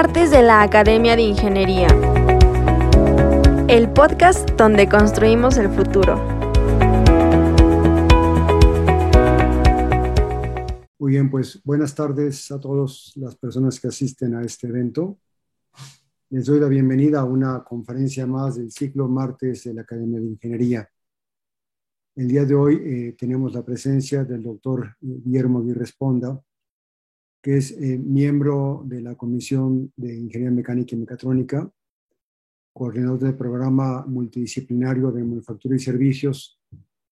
Martes de la Academia de Ingeniería. El podcast donde construimos el futuro. Muy bien, pues buenas tardes a todas las personas que asisten a este evento. Les doy la bienvenida a una conferencia más del ciclo Martes de la Academia de Ingeniería. El día de hoy eh, tenemos la presencia del doctor Guillermo Responda, que es eh, miembro de la Comisión de Ingeniería Mecánica y Mecatrónica, coordinador del programa multidisciplinario de manufactura y servicios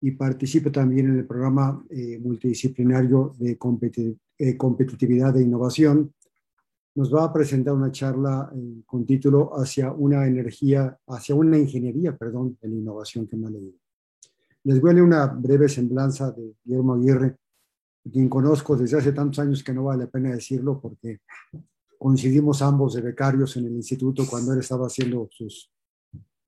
y participa también en el programa eh, multidisciplinario de competitividad e innovación nos va a presentar una charla eh, con título Hacia una energía, hacia una ingeniería, perdón, la innovación que me ha leído. Les voy a leer una breve semblanza de Guillermo Aguirre, quien conozco desde hace tantos años que no vale la pena decirlo porque coincidimos ambos de becarios en el instituto cuando él estaba haciendo sus...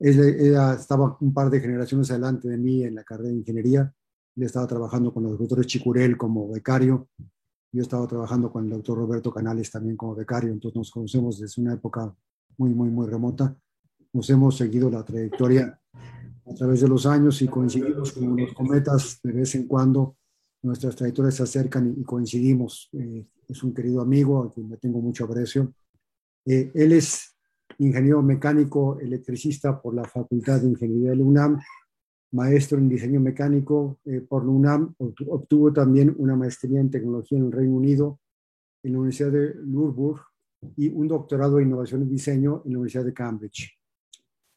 Ella estaba un par de generaciones adelante de mí en la carrera de ingeniería. Él estaba trabajando con los doctores Chicurel como becario yo estaba trabajando con el doctor Roberto Canales también como becario, entonces nos conocemos desde una época muy, muy, muy remota. Nos hemos seguido la trayectoria a través de los años y coincidimos como los cometas de vez en cuando. Nuestras trayectorias se acercan y coincidimos. Eh, es un querido amigo a quien le tengo mucho aprecio. Eh, él es ingeniero mecánico electricista por la Facultad de Ingeniería de UNAM maestro en diseño mecánico eh, por la UNAM, obtuvo también una maestría en tecnología en el Reino Unido, en la Universidad de Loughborough y un doctorado en innovación y diseño en la Universidad de Cambridge.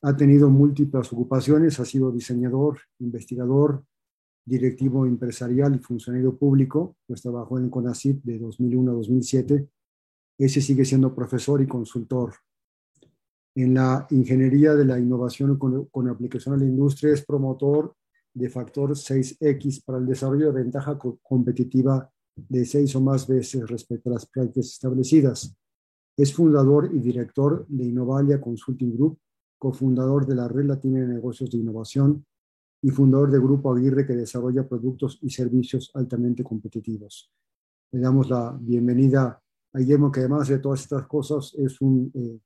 Ha tenido múltiples ocupaciones, ha sido diseñador, investigador, directivo empresarial y funcionario público, pues trabajó en CONACYT de 2001 a 2007. Ese sigue siendo profesor y consultor en la ingeniería de la innovación con, aplicación a la industria, es promotor de factor 6X para el desarrollo de ventaja competitiva de seis o más veces respecto a las prácticas establecidas. Es fundador y director de Innovalia Consulting Group, cofundador de la Red Latina de Negocios de Innovación y fundador de Grupo Aguirre que desarrolla productos y servicios altamente competitivos. Le damos la bienvenida a Guillermo, que además de todas estas cosas es eh,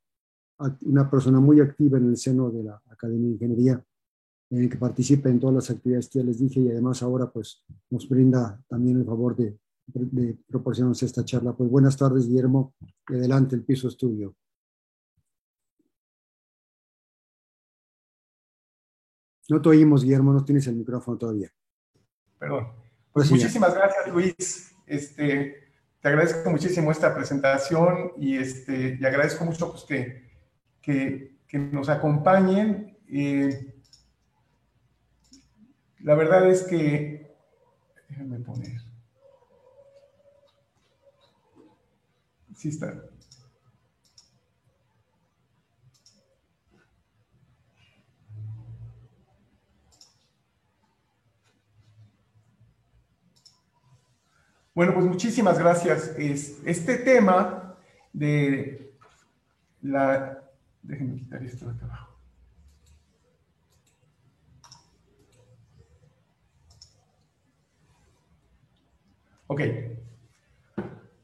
una persona muy activa en el seno de la Academia de Ingeniería, en el que participa en todas las actividades que ya les dije y además ahora pues nos brinda también el favor de, de proporcionarnos esta charla. Pues buenas tardes, Guillermo, y adelante el piso estudio. No te oímos, Guillermo, no tienes el micrófono todavía. Perdón. Pues muchísimas gracias, Luis. Este, te agradezco muchísimo esta presentación y, este, y agradezco mucho pues, que que, nos acompañen. Eh, la verdad es que, déjenme poner. Sí está. Bueno, pues muchísimas gracias. Este tema de la Déjenme quitar esto de acá abajo. Ok.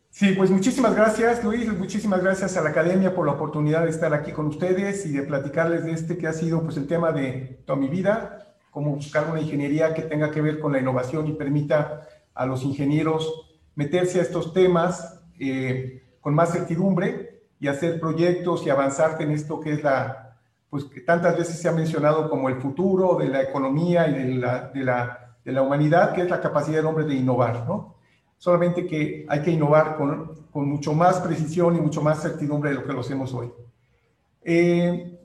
Sí, pues muchísimas gracias, Luis. Muchísimas gracias a la Academia por la oportunidad de estar aquí con ustedes y de platicarles de este que ha sido pues, el tema de toda mi vida, cómo buscar una ingeniería que tenga que ver con la innovación y permita a los ingenieros meterse a estos temas eh, con más certidumbre y hacer proyectos y avanzar en esto que es la, pues que tantas veces se ha mencionado como el futuro de la economía y de la, de la, de la humanidad, que es la capacidad del hombre de innovar, ¿no? Solamente que hay que innovar con, con mucho más precisión y mucho más certidumbre de lo que lo hacemos hoy. Eh,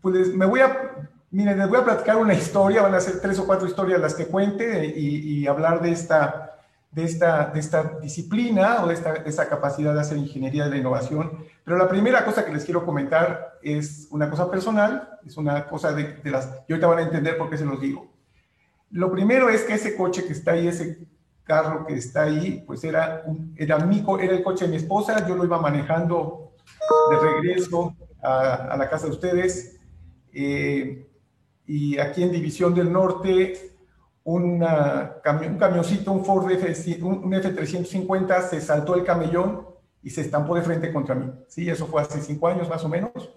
pues me voy a, miren, les voy a platicar una historia, van a ser tres o cuatro historias las que cuente y, y hablar de esta, de esta, de esta disciplina o de esta, esta, capacidad de hacer ingeniería de la innovación. Pero la primera cosa que les quiero comentar es una cosa personal, es una cosa de, de las... Y ahorita van a entender por qué se los digo. Lo primero es que ese coche que está ahí, ese carro que está ahí, pues era, era, mi, era el coche de mi esposa, yo lo iba manejando de regreso a, a la casa de ustedes. Eh, y aquí en División del Norte una, un camioncito, un Ford F, un, F350, se saltó el camellón y se estampó de frente contra mí. Sí, eso fue hace cinco años más o menos.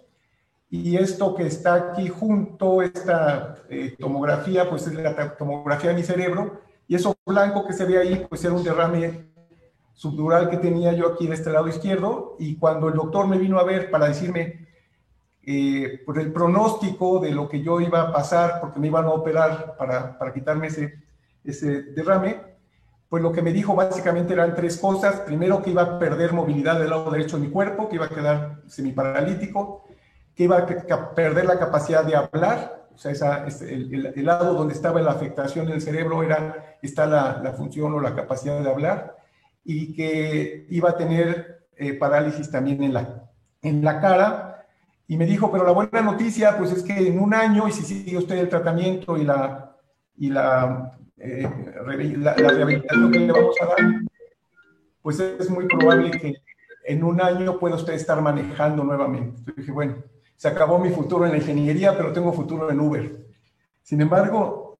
Y esto que está aquí junto, esta eh, tomografía, pues es la tomografía de mi cerebro. Y eso blanco que se ve ahí, pues era un derrame subdural que tenía yo aquí de este lado izquierdo. Y cuando el doctor me vino a ver para decirme eh, por el pronóstico de lo que yo iba a pasar, porque me iban a operar para, para quitarme ese, ese derrame, pues lo que me dijo básicamente eran tres cosas. Primero, que iba a perder movilidad del lado derecho de mi cuerpo, que iba a quedar semiparalítico que iba a perder la capacidad de hablar, o sea, esa, el, el, lado donde estaba la afectación del cerebro era, está la, la, función o la capacidad de hablar, y que iba a tener eh, parálisis también en la, en la cara. Y me dijo, pero la buena noticia, pues es que en un año, y si sigue usted el tratamiento y la, y eh, la, rehabilitación que le vamos a dar, pues es muy probable que en un año pueda usted estar manejando nuevamente. Entonces dije, bueno, se acabó mi futuro en la ingeniería, pero tengo futuro en Uber. Sin embargo,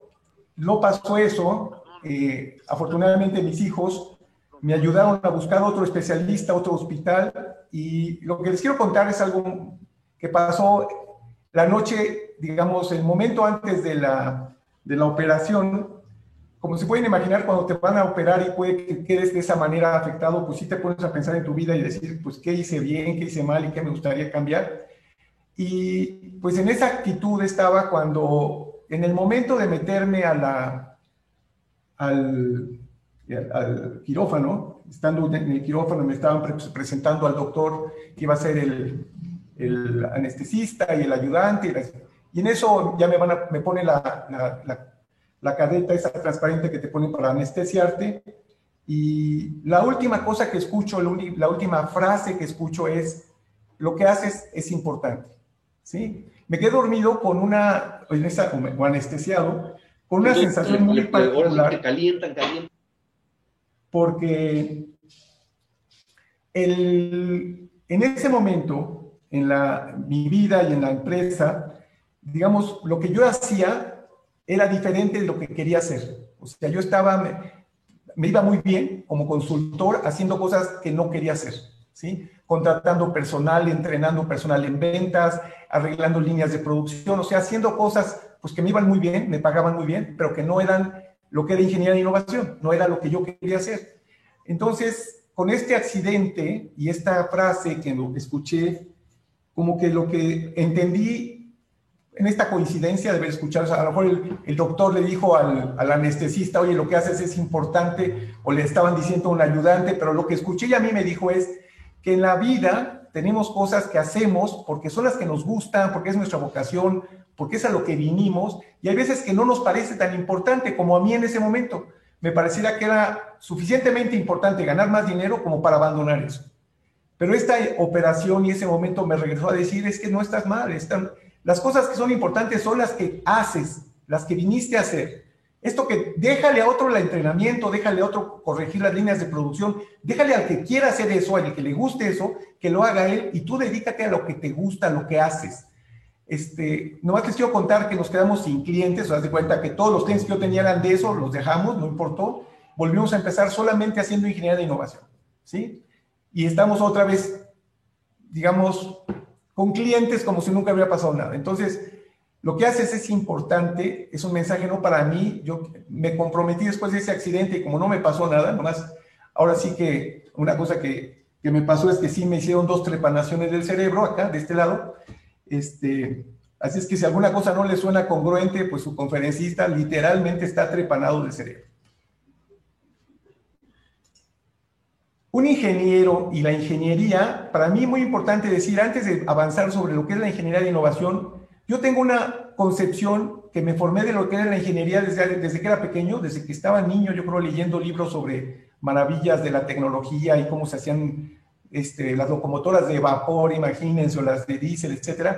no pasó eso. Eh, afortunadamente mis hijos me ayudaron a buscar otro especialista, otro hospital, y lo que les quiero contar es algo pasó la noche, digamos, el momento antes de la, de la operación. Como se pueden imaginar, cuando te van a operar y puede que quedes de esa manera afectado, pues sí te pones a pensar en tu vida y decir, pues, ¿qué hice bien, qué hice mal y qué me gustaría cambiar? Y pues en esa actitud estaba cuando, en el momento de meterme al, al quirófano, estando en el quirófano me estaban presentando al doctor que iba a ser el, el anestesista y el ayudante, y, en eso ya me, van a, me pone la, la, la, cadeta esa transparente que te ponen para anestesiarte, y la última cosa que escucho, la última frase que escucho es, lo que haces es importante. ¿sí? Me quedé dormido con una, o anestesiado, con una sensación muy particular. calientan, calientan. Porque el, en ese momento, en la, mi vida y en la empresa, digamos, lo que yo hacía era diferente de lo que quería hacer. O sea, yo estaba, me, me iba muy bien como consultor haciendo cosas que no quería hacer, ¿sí? Contratando personal, entrenando personal en ventas, arreglando líneas de producción, o sea, haciendo cosas pues que me iban muy bien, me pagaban muy bien, pero que no eran lo que era ingeniería de innovación, no era lo que yo quería hacer. Entonces, con este accidente y esta frase que escuché, como que lo que entendí en esta coincidencia de haber escuchado, a lo mejor el, doctor le dijo al, al, anestesista, oye, lo que haces es importante, o le estaban diciendo a un ayudante, pero lo que escuché y a mí me dijo es que en la vida tenemos cosas que hacemos porque son las que nos gustan, porque es nuestra vocación, porque es a lo que vinimos, y hay veces que no nos parece tan importante como a mí en ese momento. Me pareciera que era suficientemente importante ganar más dinero como para abandonar eso. Pero esta operación y ese momento me regresó a decir, es que no estás mal, están, las cosas que son importantes son las que haces, las que viniste a hacer. Esto que déjale a otro el entrenamiento, déjale a otro corregir las líneas de producción, déjale al que quiera hacer eso, al que le guste eso, que lo haga él y tú dedícate a lo que te gusta, a lo que haces. Este, nomás les quiero contar que nos quedamos sin clientes, o de cuenta que todos los clientes que yo tenía eran de eso, los dejamos, no importó, volvimos a empezar solamente haciendo ingeniería de innovación, ¿sí? Y estamos otra vez, digamos, con clientes como si nunca hubiera pasado nada. Entonces, lo que haces es importante, es un mensaje no para mí, yo me comprometí después de ese accidente y como no me pasó nada, nomás, ahora sí que una cosa que, que me pasó es que sí me hicieron dos trepanaciones del cerebro acá, de este lado, este, así es que si alguna cosa no le suena congruente, pues su conferencista literalmente está trepanado del cerebro. Un ingeniero y la ingeniería, para mí es muy importante decir, antes de avanzar sobre lo que es la ingeniería de innovación, yo tengo una concepción que me formé de lo que era la ingeniería desde, desde que era pequeño, desde que estaba niño, yo creo, leyendo libros sobre maravillas de la tecnología y cómo se hacían este, las locomotoras de vapor, imagínense, o las de diésel, etc.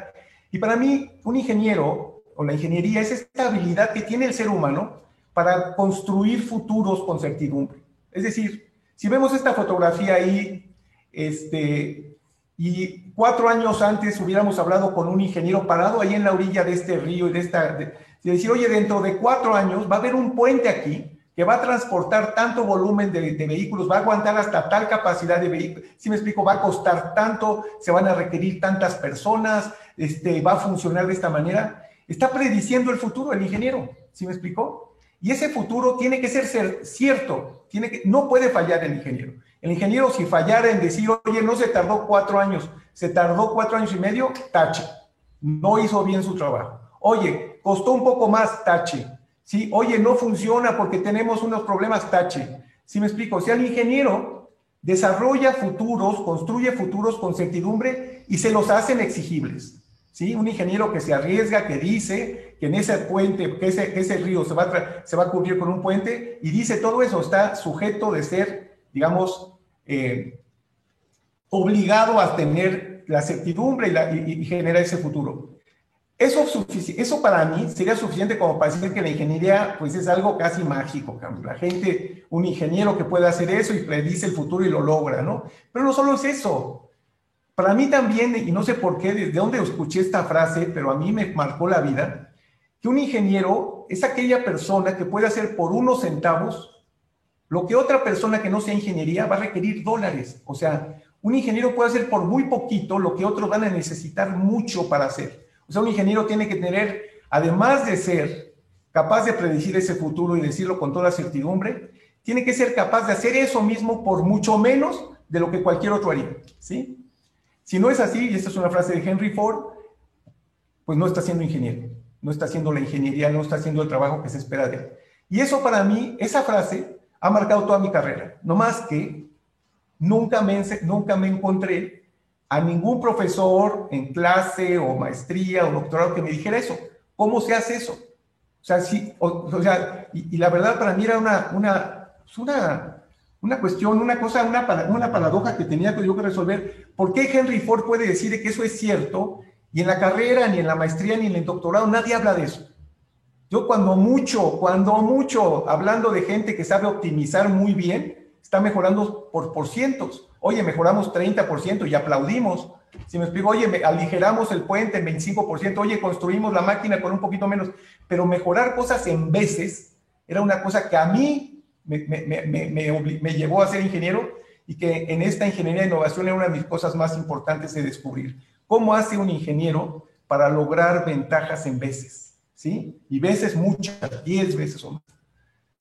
Y para mí, un ingeniero o la ingeniería es esta habilidad que tiene el ser humano para construir futuros con certidumbre. Es decir, si vemos esta fotografía ahí, este, y cuatro años antes hubiéramos hablado con un ingeniero parado ahí en la orilla de este río y de esta, de, decir, oye, dentro de cuatro años va a haber un puente aquí que va a transportar tanto volumen de, vehículos, va a aguantar hasta tal capacidad de vehículos, si me explico, va a costar tanto, se van a requerir tantas personas, este, va a funcionar de esta manera. Está prediciendo el futuro el ingeniero, ¿sí me explicó? Y ese futuro tiene que ser, cierto, tiene que, no puede fallar el ingeniero. El ingeniero si fallara en decir, oye, no se tardó cuatro años, se tardó cuatro años y medio, tache, no hizo bien su trabajo. Oye, costó un poco más, tache. ¿sí? Oye, no funciona porque tenemos unos problemas, tache. ¿Sí me explico? Sea, el ingeniero desarrolla futuros, construye futuros con certidumbre y se los hacen exigibles. ¿Sí? Un ingeniero que se arriesga, que dice que en ese puente, que ese, ese río se va, a se va cubrir con un puente y dice todo eso, está sujeto de ser, digamos, eh, obligado a tener la certidumbre y, y generar ese futuro. Eso, eso para mí sería suficiente como para decir que la ingeniería pues es algo casi mágico, la gente, un ingeniero que puede hacer eso y predice el futuro y lo logra, ¿no? Pero no solo es eso. Para mí también, y no sé por qué, desde dónde escuché esta frase, pero a mí me marcó la vida, un ingeniero es aquella persona que puede hacer por unos centavos lo que otra persona que no sea ingeniería va a requerir dólares. O sea, un ingeniero puede hacer por muy poquito lo que otros van a necesitar mucho para hacer. O sea, un ingeniero tiene que tener, además de ser capaz de predecir ese futuro y decirlo con toda certidumbre, tiene que ser capaz de hacer eso mismo por mucho menos de lo que cualquier otro haría, ¿sí? Si no es así, y esta es una frase de Henry Ford, pues no está siendo ingeniero, no está haciendo la ingeniería, no está haciendo el trabajo que se espera de él. Y eso para mí, esa frase ha marcado toda mi carrera, no más que nunca me, nunca me encontré a ningún profesor en clase o maestría o doctorado que me dijera eso. ¿Cómo se hace eso? O sea, sí, o, sea y, la verdad para mí era una, una, pues una, una cuestión, una cosa, una, una paradoja que tenía que yo que resolver. ¿Por qué Henry Ford puede decir que eso es cierto y en la carrera, ni en la maestría, ni en el doctorado nadie habla de eso? Yo cuando mucho, cuando mucho, hablando de gente que sabe optimizar muy bien, está mejorando por, por cientos. Oye, mejoramos 30% y aplaudimos. Si me explico, oye, aligeramos el puente en 25%, oye, construimos la máquina con un poquito menos, pero mejorar cosas en veces era una cosa que a mí me, me, llevó a ser ingeniero y que en esta ingeniería de innovación era una de mis cosas más importantes de descubrir. ¿Cómo hace un ingeniero para lograr ventajas en veces? ¿Sí? Y veces muchas, 10 veces o más.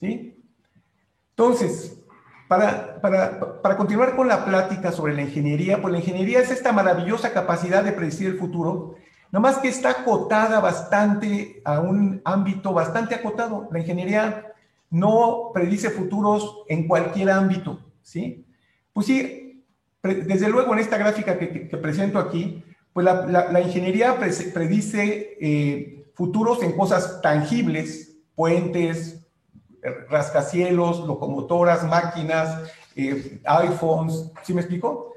¿Sí? Entonces, para, para, para, continuar con la plática sobre la ingeniería, pues la ingeniería es esta maravillosa capacidad de predecir el futuro, nomás que está acotada bastante a un ámbito bastante acotado. La ingeniería no predice futuros en cualquier ámbito, ¿sí? Pues sí, desde luego en esta gráfica que, que, presento aquí, pues la, ingeniería predice eh, futuros en cosas tangibles, puentes, rascacielos, locomotoras, máquinas, eh, iPhones, ¿sí me explico?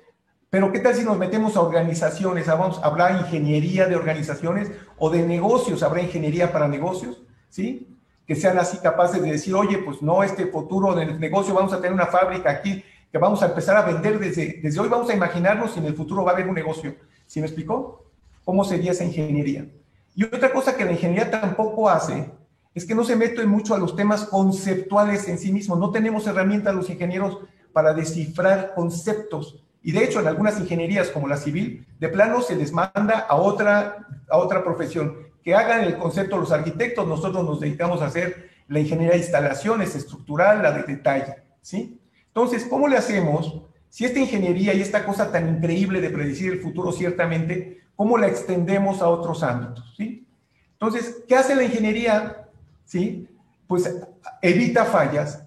Pero ¿qué tal si nos metemos a organizaciones? Vamos, ¿Habrá ingeniería de organizaciones o de negocios? ¿Habrá ingeniería para negocios? ¿Sí? Que sean así capaces de decir, oye, pues no, este futuro del negocio, vamos a tener una fábrica aquí que vamos a empezar a vender desde, desde hoy, vamos a imaginarnos si en el futuro va a haber un negocio. ¿Sí me explico? ¿Cómo sería esa ingeniería? Y otra cosa que la ingeniería tampoco hace es que no se mete mucho a los temas conceptuales en sí mismos. No tenemos herramientas los ingenieros para descifrar conceptos. Y de hecho, en algunas ingenierías como la civil, de plano se les manda a otra, a otra profesión que hagan el concepto los arquitectos. Nosotros nos dedicamos a hacer la ingeniería de instalaciones, estructural, la de detalle. ¿sí? Entonces, ¿cómo le hacemos? Si esta ingeniería y esta cosa tan increíble de predecir el futuro ciertamente, ¿cómo la extendemos a otros ámbitos? ¿sí? Entonces, ¿qué hace la ingeniería? ¿sí? Pues evita fallas,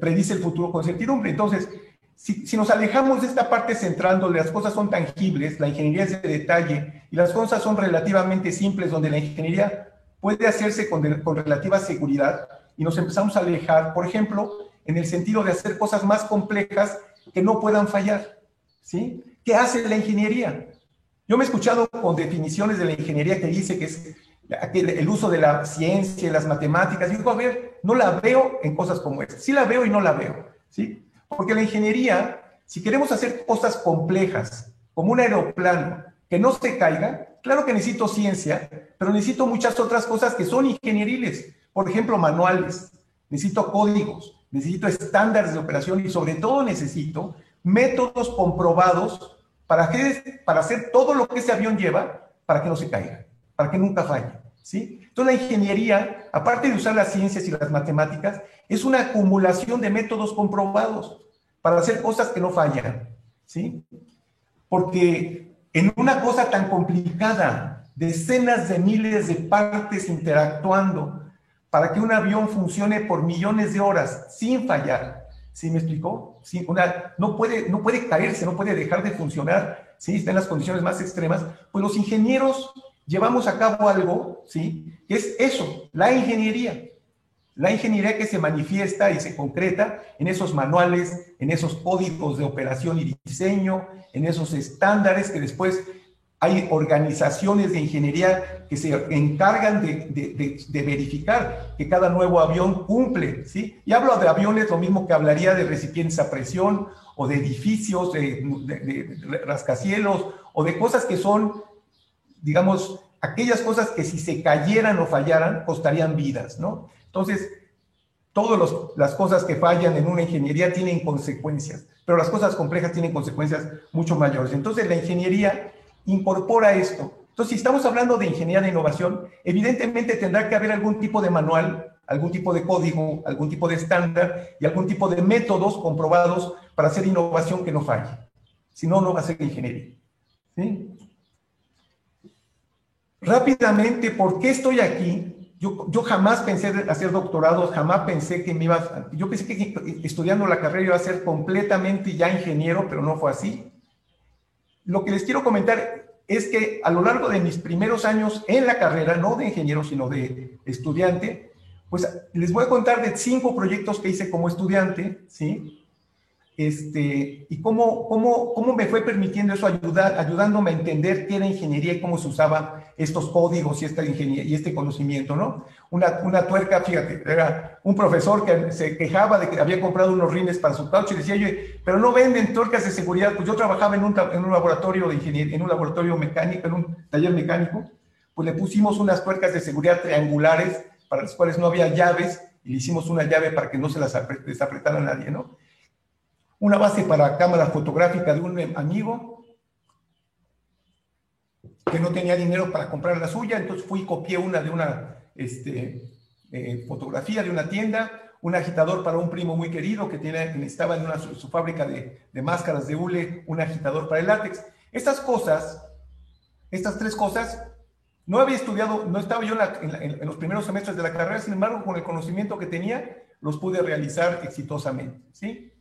predice el futuro con certidumbre. Entonces, si, nos alejamos de esta parte central donde las cosas son tangibles, la ingeniería es de detalle y las cosas son relativamente simples, donde la ingeniería puede hacerse con, con relativa seguridad y nos empezamos a alejar, por ejemplo, en el sentido de hacer cosas más complejas que no puedan fallar. ¿sí? ¿Qué hace la ingeniería? Yo me he escuchado con definiciones de la ingeniería que dice que es el uso de la ciencia y las matemáticas. Y digo, a ver, no la veo en cosas como esta. Sí la veo y no la veo, ¿sí? Porque la ingeniería, si queremos hacer cosas complejas, como un aeroplano que no se caiga, claro que necesito ciencia, pero necesito muchas otras cosas que son ingenieriles. Por ejemplo, manuales. necesito códigos, necesito estándares de operación y sobre todo necesito métodos comprobados para, para hacer todo lo que ese avión lleva para que no se caiga, para que nunca falle. ¿sí? Entonces la ingeniería, aparte de usar las ciencias y las matemáticas, es una acumulación de métodos comprobados para hacer cosas que no fallan. ¿sí? Porque en una cosa tan complicada, decenas de miles de partes interactuando para que un avión funcione por millones de horas sin fallar, ¿Sí me explicó? Sí, una, no, puede, no puede caerse, no puede dejar de funcionar, ¿sí? Está en las condiciones más extremas. Pues los ingenieros llevamos a cabo algo, ¿sí? Que es eso, la ingeniería. La ingeniería que se manifiesta y se concreta en esos manuales, en esos códigos de operación y diseño, en esos estándares que después hay organizaciones de ingeniería que se encargan de, verificar que cada nuevo avión cumple, ¿sí? Y hablo de aviones, lo mismo que hablaría de recipientes a presión o de edificios, de, rascacielos o de cosas que son, digamos, aquellas cosas que si se cayeran o fallaran costarían vidas, ¿no? Entonces, todas las cosas que fallan en una ingeniería tienen consecuencias, pero las cosas complejas tienen consecuencias mucho mayores. Entonces, la ingeniería incorpora esto. Entonces, si estamos hablando de ingeniería de innovación, evidentemente tendrá que haber algún tipo de manual, algún tipo de código, algún tipo de estándar y algún tipo de métodos comprobados para hacer innovación que no falle. Si no, no va a ser ingeniería. Rápidamente, ¿por qué estoy aquí? Yo, yo, jamás pensé hacer doctorado, jamás pensé que me iba, yo pensé que estudiando la carrera iba a ser completamente ya ingeniero, pero no fue así. Lo que les quiero comentar es que a lo largo de mis primeros años en la carrera, no de ingeniero, sino de estudiante, pues les voy a contar de cinco proyectos que hice como estudiante, ¿sí? Este, y cómo, cómo, cómo me fue permitiendo eso ayudar, ayudándome a entender qué era ingeniería y cómo se usaban estos códigos y esta ingeniería y este conocimiento, ¿no? Una, una tuerca, fíjate, era un profesor que se quejaba de que había comprado unos rines para su coche y decía, oye, pero no venden tuercas de seguridad. Pues yo trabajaba en un, en un laboratorio de ingeniería, en un laboratorio mecánico, en un taller mecánico, pues le pusimos unas tuercas de seguridad triangulares para las cuales no había llaves y le hicimos una llave para que no se las desapretara nadie, ¿no? una base para cámara fotográfica de un amigo que no tenía dinero para comprar la suya, entonces fui y copié una de una este, eh, fotografía de una tienda, un agitador para un primo muy querido que, tiene, estaba en su, fábrica de, máscaras de hule, un agitador para el látex. Estas cosas, estas tres cosas, no había estudiado, no estaba yo en, en los primeros semestres de la carrera, sin embargo, con el conocimiento que tenía, los pude realizar exitosamente, ¿sí?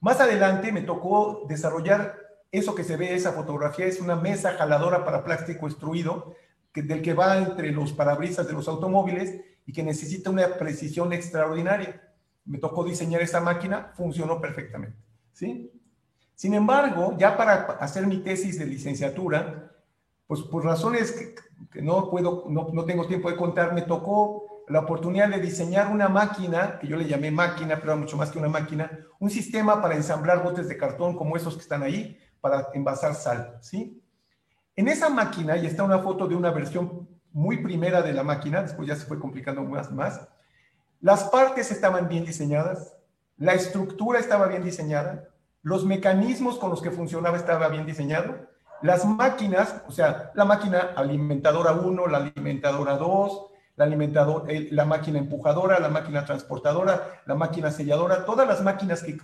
Más adelante me tocó desarrollar eso que se ve, esa fotografía, es una mesa jaladora para plástico extruido, que, del que va entre los parabrisas de los automóviles y que necesita una precisión extraordinaria. Me tocó diseñar esa máquina, funcionó perfectamente. ¿sí? Sin embargo, ya para hacer mi tesis de licenciatura, pues por razones que, no puedo, no, no tengo tiempo de contar, me tocó la oportunidad de diseñar una máquina, que yo le llamé máquina, pero mucho más que una máquina, un sistema para ensamblar botes de cartón como esos que están ahí, para envasar sal, ¿sí? En esa máquina, y está una foto de una versión muy primera de la máquina, después ya se fue complicando más, más, las partes estaban bien diseñadas, la estructura estaba bien diseñada, los mecanismos con los que funcionaba estaba bien diseñado, las máquinas, o sea, la máquina alimentadora 1, la alimentadora 2, la alimentador, la máquina empujadora, la máquina transportadora, la máquina selladora, todas las máquinas que,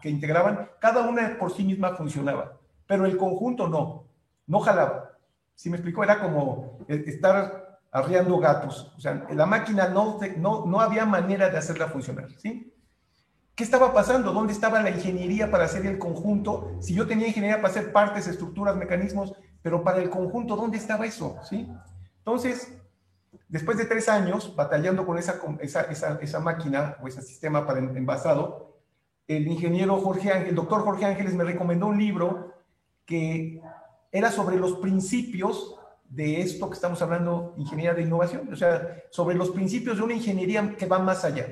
que integraban, cada una por sí misma funcionaba, pero el conjunto no, no jalaba. Si me explico, era como estar arriando gatos, o sea, la máquina no, no, no había manera de hacerla funcionar, ¿sí? ¿Qué estaba pasando? ¿Dónde estaba la ingeniería para hacer el conjunto? Si yo tenía ingeniería para hacer partes, estructuras, mecanismos, pero para el conjunto, ¿dónde estaba eso? ¿Sí? Entonces, Después de tres años batallando con esa, esa, esa, máquina o ese sistema para envasado, el ingeniero Jorge Ángel, el doctor Jorge Ángeles me recomendó un libro que era sobre los principios de esto que estamos hablando, ingeniería de innovación, o sea, sobre los principios de una ingeniería que va más allá.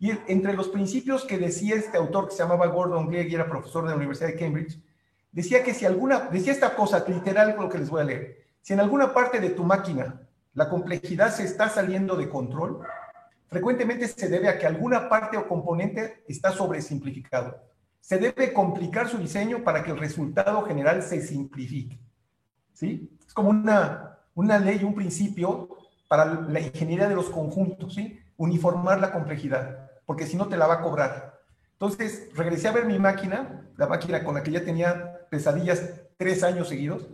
Y entre los principios que decía este autor que se llamaba Gordon Gregg y era profesor de la Universidad de Cambridge, decía que si alguna, decía esta cosa literal con lo que les voy a leer, si en alguna parte de tu máquina la complejidad se está saliendo de control, frecuentemente se debe a que alguna parte o componente está sobresimplificado. Se debe complicar su diseño para que el resultado general se simplifique. ¿Sí? Es como una, una ley, un principio para la ingeniería de los conjuntos, ¿sí? Uniformar la complejidad, porque si no te la va a cobrar. Entonces, regresé a ver mi máquina, la máquina con la que ya tenía pesadillas tres años seguidos,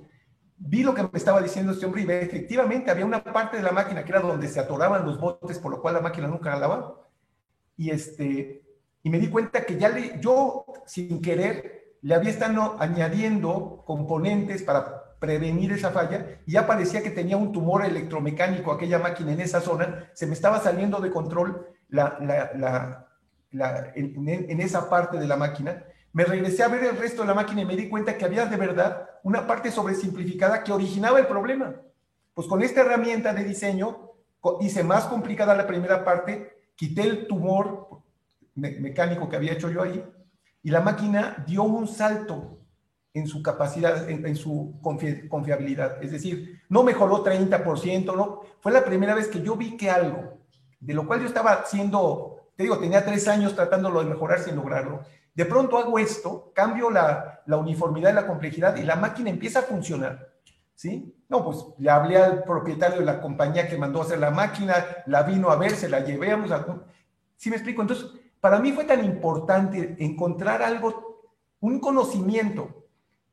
vi lo que me estaba diciendo este hombre y efectivamente había una parte de la máquina que era donde se atoraban los botes, por lo cual la máquina nunca jalaba. Y, este, y me di cuenta que ya le, yo, sin querer, le había estado añadiendo componentes para prevenir esa falla y ya parecía que tenía un tumor electromecánico aquella máquina en esa zona, se me estaba saliendo de control la, la, la, en, en, esa parte de la máquina me regresé a ver el resto de la máquina y me di cuenta que había de verdad una parte sobresimplificada que originaba el problema. Pues con esta herramienta de diseño hice más complicada la primera parte, quité el tumor mecánico que había hecho yo ahí y la máquina dio un salto en su capacidad, en, su confiabilidad. Es decir, no mejoró 30%, no. Fue la primera vez que yo vi que algo, de lo cual yo estaba haciendo, te digo, tenía tres años tratándolo de mejorar sin lograrlo, de pronto hago esto, cambio la, uniformidad y la complejidad y la máquina empieza a funcionar. ¿Sí? No, pues le hablé al propietario de la compañía que mandó a hacer la máquina, la vino a ver, se la llevé a... ¿Sí me explico? Entonces, para mí fue tan importante encontrar algo, un conocimiento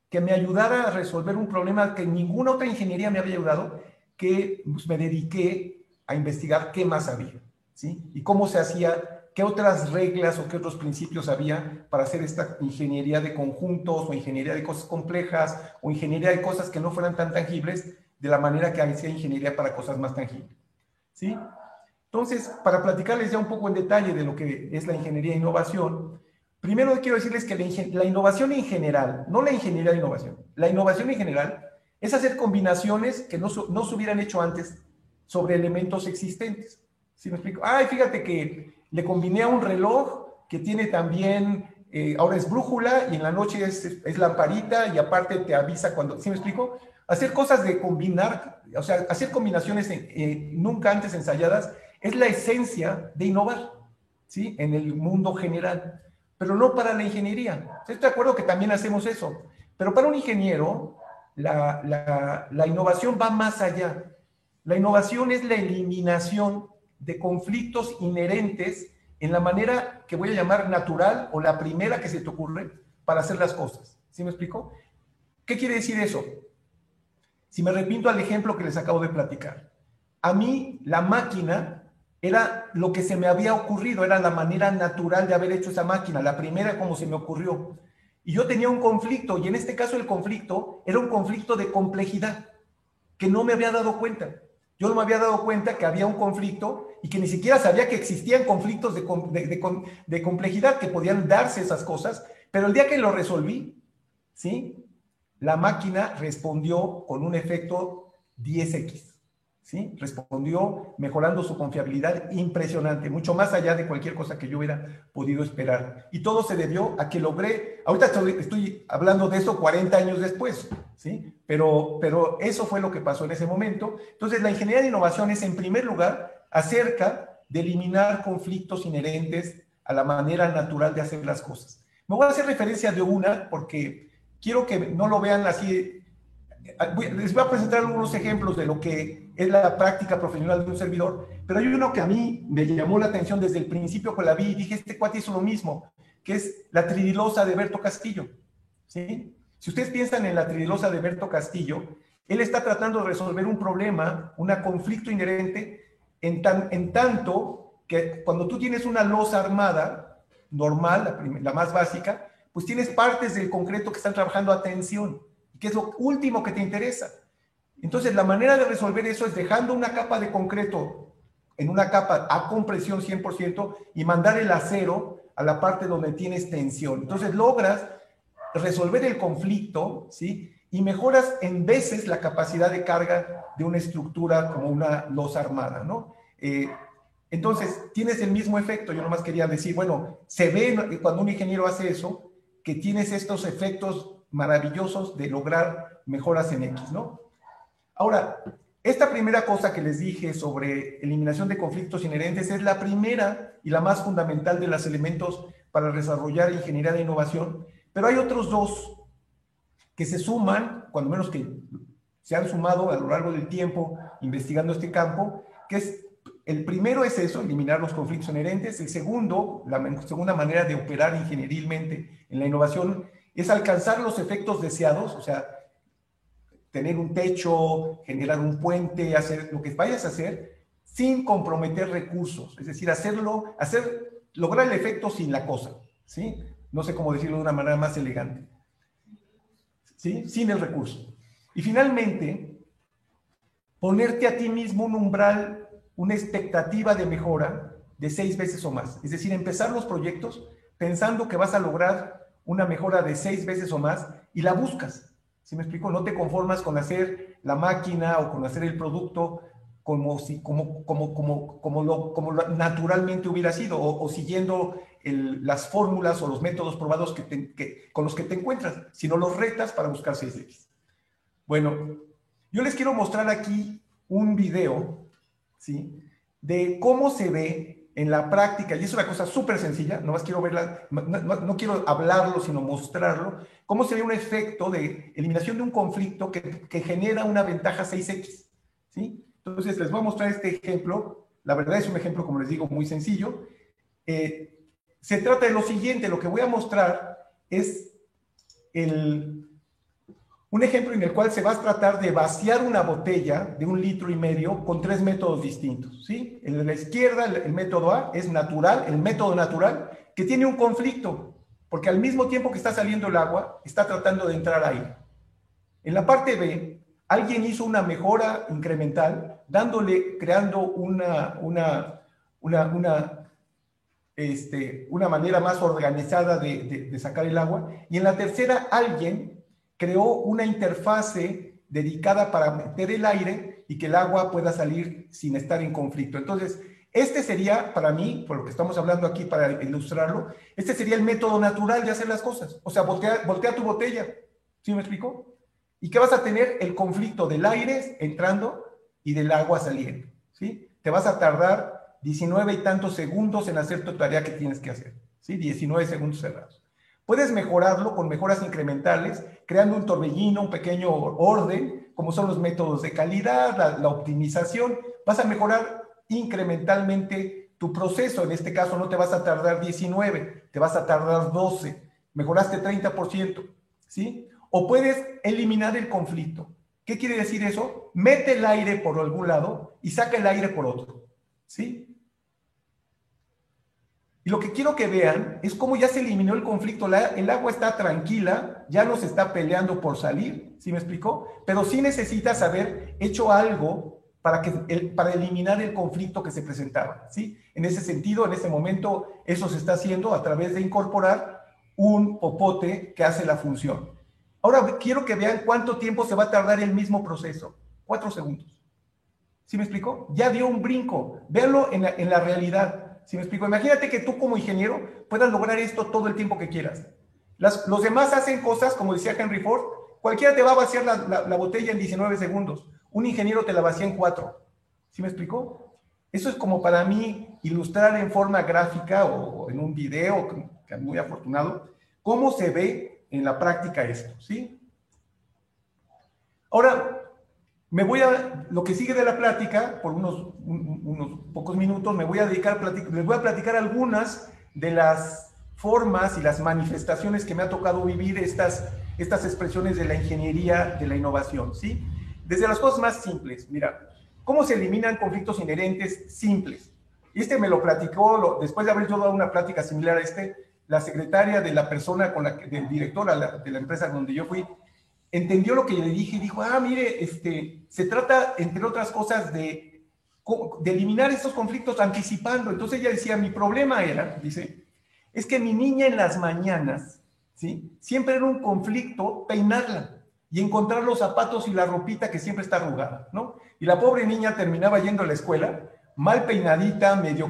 que me ayudara a resolver un problema que ninguna otra ingeniería me había ayudado, que pues, me dediqué a investigar qué más había, ¿sí? Y cómo se hacía qué otras reglas o qué otros principios había para hacer esta ingeniería de conjuntos o ingeniería de cosas complejas o ingeniería de cosas que no fueran tan tangibles de la manera que hacía ingeniería para cosas más tangibles. ¿Sí? Entonces, para platicarles ya un poco en detalle de lo que es la ingeniería e innovación, primero quiero decirles que la, innovación en general, no la ingeniería de innovación, la innovación en general es hacer combinaciones que no, no se hubieran hecho antes sobre elementos existentes. ¿Sí me explico? Ay, fíjate que le combiné a un reloj que tiene también, eh, ahora es brújula y en la noche es, es, lamparita y aparte te avisa cuando, ¿sí me explico? Hacer cosas de combinar, o sea, hacer combinaciones eh, nunca antes ensayadas es la esencia de innovar, ¿sí? En el mundo general, pero no para la ingeniería. Estoy de acuerdo que también hacemos eso, pero para un ingeniero la, la, innovación va más allá. La innovación es la eliminación de conflictos inherentes en la manera que voy a llamar natural o la primera que se te ocurre para hacer las cosas. ¿Sí me explico? ¿Qué quiere decir eso? Si me repito al ejemplo que les acabo de platicar. A mí la máquina era lo que se me había ocurrido, era la manera natural de haber hecho esa máquina, la primera como se me ocurrió. Y yo tenía un conflicto, y en este caso el conflicto era un conflicto de complejidad, que no me había dado cuenta. Yo no me había dado cuenta que había un conflicto y que ni siquiera sabía que existían conflictos de, complejidad, que podían darse esas cosas, pero el día que lo resolví, ¿sí? La máquina respondió con un efecto 10X. Respondió mejorando su confiabilidad impresionante, mucho más allá de cualquier cosa que yo hubiera podido esperar. Y todo se debió a que logré, ahorita estoy, estoy hablando de eso 40 años después, ¿sí? Pero, pero eso fue lo que pasó en ese momento. Entonces, la ingeniería de innovación es, en primer lugar, acerca de eliminar conflictos inherentes a la manera natural de hacer las cosas. Me voy a hacer referencia de una porque quiero que no lo vean así les voy a presentar algunos ejemplos de lo que es la práctica profesional de un servidor, pero hay uno que a mí me llamó la atención desde el principio que la vi y dije, este cuate hizo lo mismo, que es la tridilosa de Berto Castillo. ¿sí? Si ustedes piensan en la tridilosa de Berto Castillo, él está tratando de resolver un problema, un conflicto inherente, en, tan, en tanto que cuando tú tienes una losa armada, normal, la, más básica, pues tienes partes del concreto que están trabajando a tensión que es lo último que te interesa. Entonces, la manera de resolver eso es dejando una capa de concreto en una capa a compresión 100% y mandar el acero a la parte donde tienes tensión. Entonces, logras resolver el conflicto, ¿sí? Y mejoras en veces la capacidad de carga de una estructura como una losa armada, ¿no? Eh, entonces, tienes el mismo efecto. Yo nomás quería decir, bueno, se ve cuando un ingeniero hace eso, que tienes estos efectos maravillosos de lograr mejoras en X, ¿no? Ahora, esta primera cosa que les dije sobre eliminación de conflictos inherentes es la primera y la más fundamental de los elementos para desarrollar ingeniería de innovación, pero hay otros dos que se suman, cuando menos que se han sumado a lo largo del tiempo investigando este campo, que es el primero es eso, eliminar los conflictos inherentes. El segundo, la segunda manera de operar ingenierilmente en la innovación es alcanzar los efectos deseados, o sea, tener un techo, generar un puente, hacer lo que vayas a hacer sin comprometer recursos, es decir, hacerlo, hacer, lograr el efecto sin la cosa, ¿sí? No sé cómo decirlo de una manera más elegante, ¿sí? Sin el recurso. Y finalmente, ponerte a ti mismo un umbral, una expectativa de mejora de seis veces o más, es decir, empezar los proyectos pensando que vas a lograr una mejora de seis veces o más y la buscas, ¿Sí me explico? No te conformas con hacer la máquina o con hacer el producto como, si, como, como, como, como, lo, como naturalmente hubiera sido o, siguiendo las fórmulas o los métodos probados que, con los que te encuentras, sino los retas para buscar 6X. Bueno, yo les quiero mostrar aquí un video, ¿sí? De cómo se ve en la práctica, y es una cosa súper sencilla, no más quiero verla, no, quiero hablarlo, sino mostrarlo, cómo se ve un efecto de eliminación de un conflicto que, que, genera una ventaja 6X. ¿sí? Entonces, les voy a mostrar este ejemplo. La verdad es un ejemplo, como les digo, muy sencillo. Eh, se trata de lo siguiente, lo que voy a mostrar es el, un ejemplo en el cual se va a tratar de vaciar una botella de un litro y medio con tres métodos distintos. ¿sí? En la izquierda, el, método A es natural, el método natural, que tiene un conflicto, porque al mismo tiempo que está saliendo el agua, está tratando de entrar aire. En la parte B, alguien hizo una mejora incremental, dándole, creando una, una, una, una, este, manera más organizada de, de sacar el agua. Y en la tercera, alguien creó una interfase dedicada para meter el aire y que el agua pueda salir sin estar en conflicto. Entonces, este sería, para mí, por lo que estamos hablando aquí para ilustrarlo, este sería el método natural de hacer las cosas. O sea, voltea, voltea tu botella. ¿Sí me explico? ¿Y qué vas a tener? El conflicto del aire entrando y del agua saliendo. ¿Sí? Te vas a tardar 19 y tantos segundos en hacer tu tarea que tienes que hacer. ¿Sí? 19 segundos cerrados. Puedes mejorarlo con mejoras incrementales, creando un torbellino, un pequeño orden, como son los métodos de calidad, la, optimización. Vas a mejorar incrementalmente tu proceso. En este caso no te vas a tardar 19, te vas a tardar 12. Mejoraste 30%, ¿sí? O puedes eliminar el conflicto. ¿Qué quiere decir eso? Mete el aire por algún lado y saca el aire por otro, ¿sí? Y lo que quiero que vean es cómo ya se eliminó el conflicto, el agua está tranquila, ya no se está peleando por salir, ¿sí me explicó? Pero sí necesitas haber hecho algo para, que, para eliminar el conflicto que se presentaba, ¿sí? En ese sentido, en ese momento, eso se está haciendo a través de incorporar un popote que hace la función. Ahora quiero que vean cuánto tiempo se va a tardar el mismo proceso. Cuatro segundos. ¿Sí me explicó? Ya dio un brinco. Véanlo en en la realidad. ¿Sí me explico? Imagínate que tú como ingeniero puedas lograr esto todo el tiempo que quieras. los demás hacen cosas, como decía Henry Ford, cualquiera te va a vaciar la, botella en 19 segundos. Un ingeniero te la vacía en 4. ¿Sí me explicó? Eso es como para mí ilustrar en forma gráfica o, en un video, que muy afortunado, cómo se ve en la práctica esto, ¿sí? Ahora, me voy a, lo que sigue de la plática, por unos, unos pocos minutos, me voy a dedicar les voy a platicar algunas de las formas y las manifestaciones que me ha tocado vivir estas, estas expresiones de la ingeniería, de la innovación, ¿sí? Desde las cosas más simples, mira, ¿cómo se eliminan conflictos inherentes simples? Este me lo platicó, después de haber yo dado una plática similar a este, la secretaria de la persona con la que, del director de la empresa donde yo fui, entendió lo que le dije y dijo, ah, mire, este, se trata, entre otras cosas, de, de eliminar estos conflictos anticipando. Entonces ella decía, mi problema era, dice, es que mi niña en las mañanas, ¿sí? Siempre era un conflicto peinarla y encontrar los zapatos y la ropita que siempre está arrugada, ¿no? Y la pobre niña terminaba yendo a la escuela, mal peinadita, medio,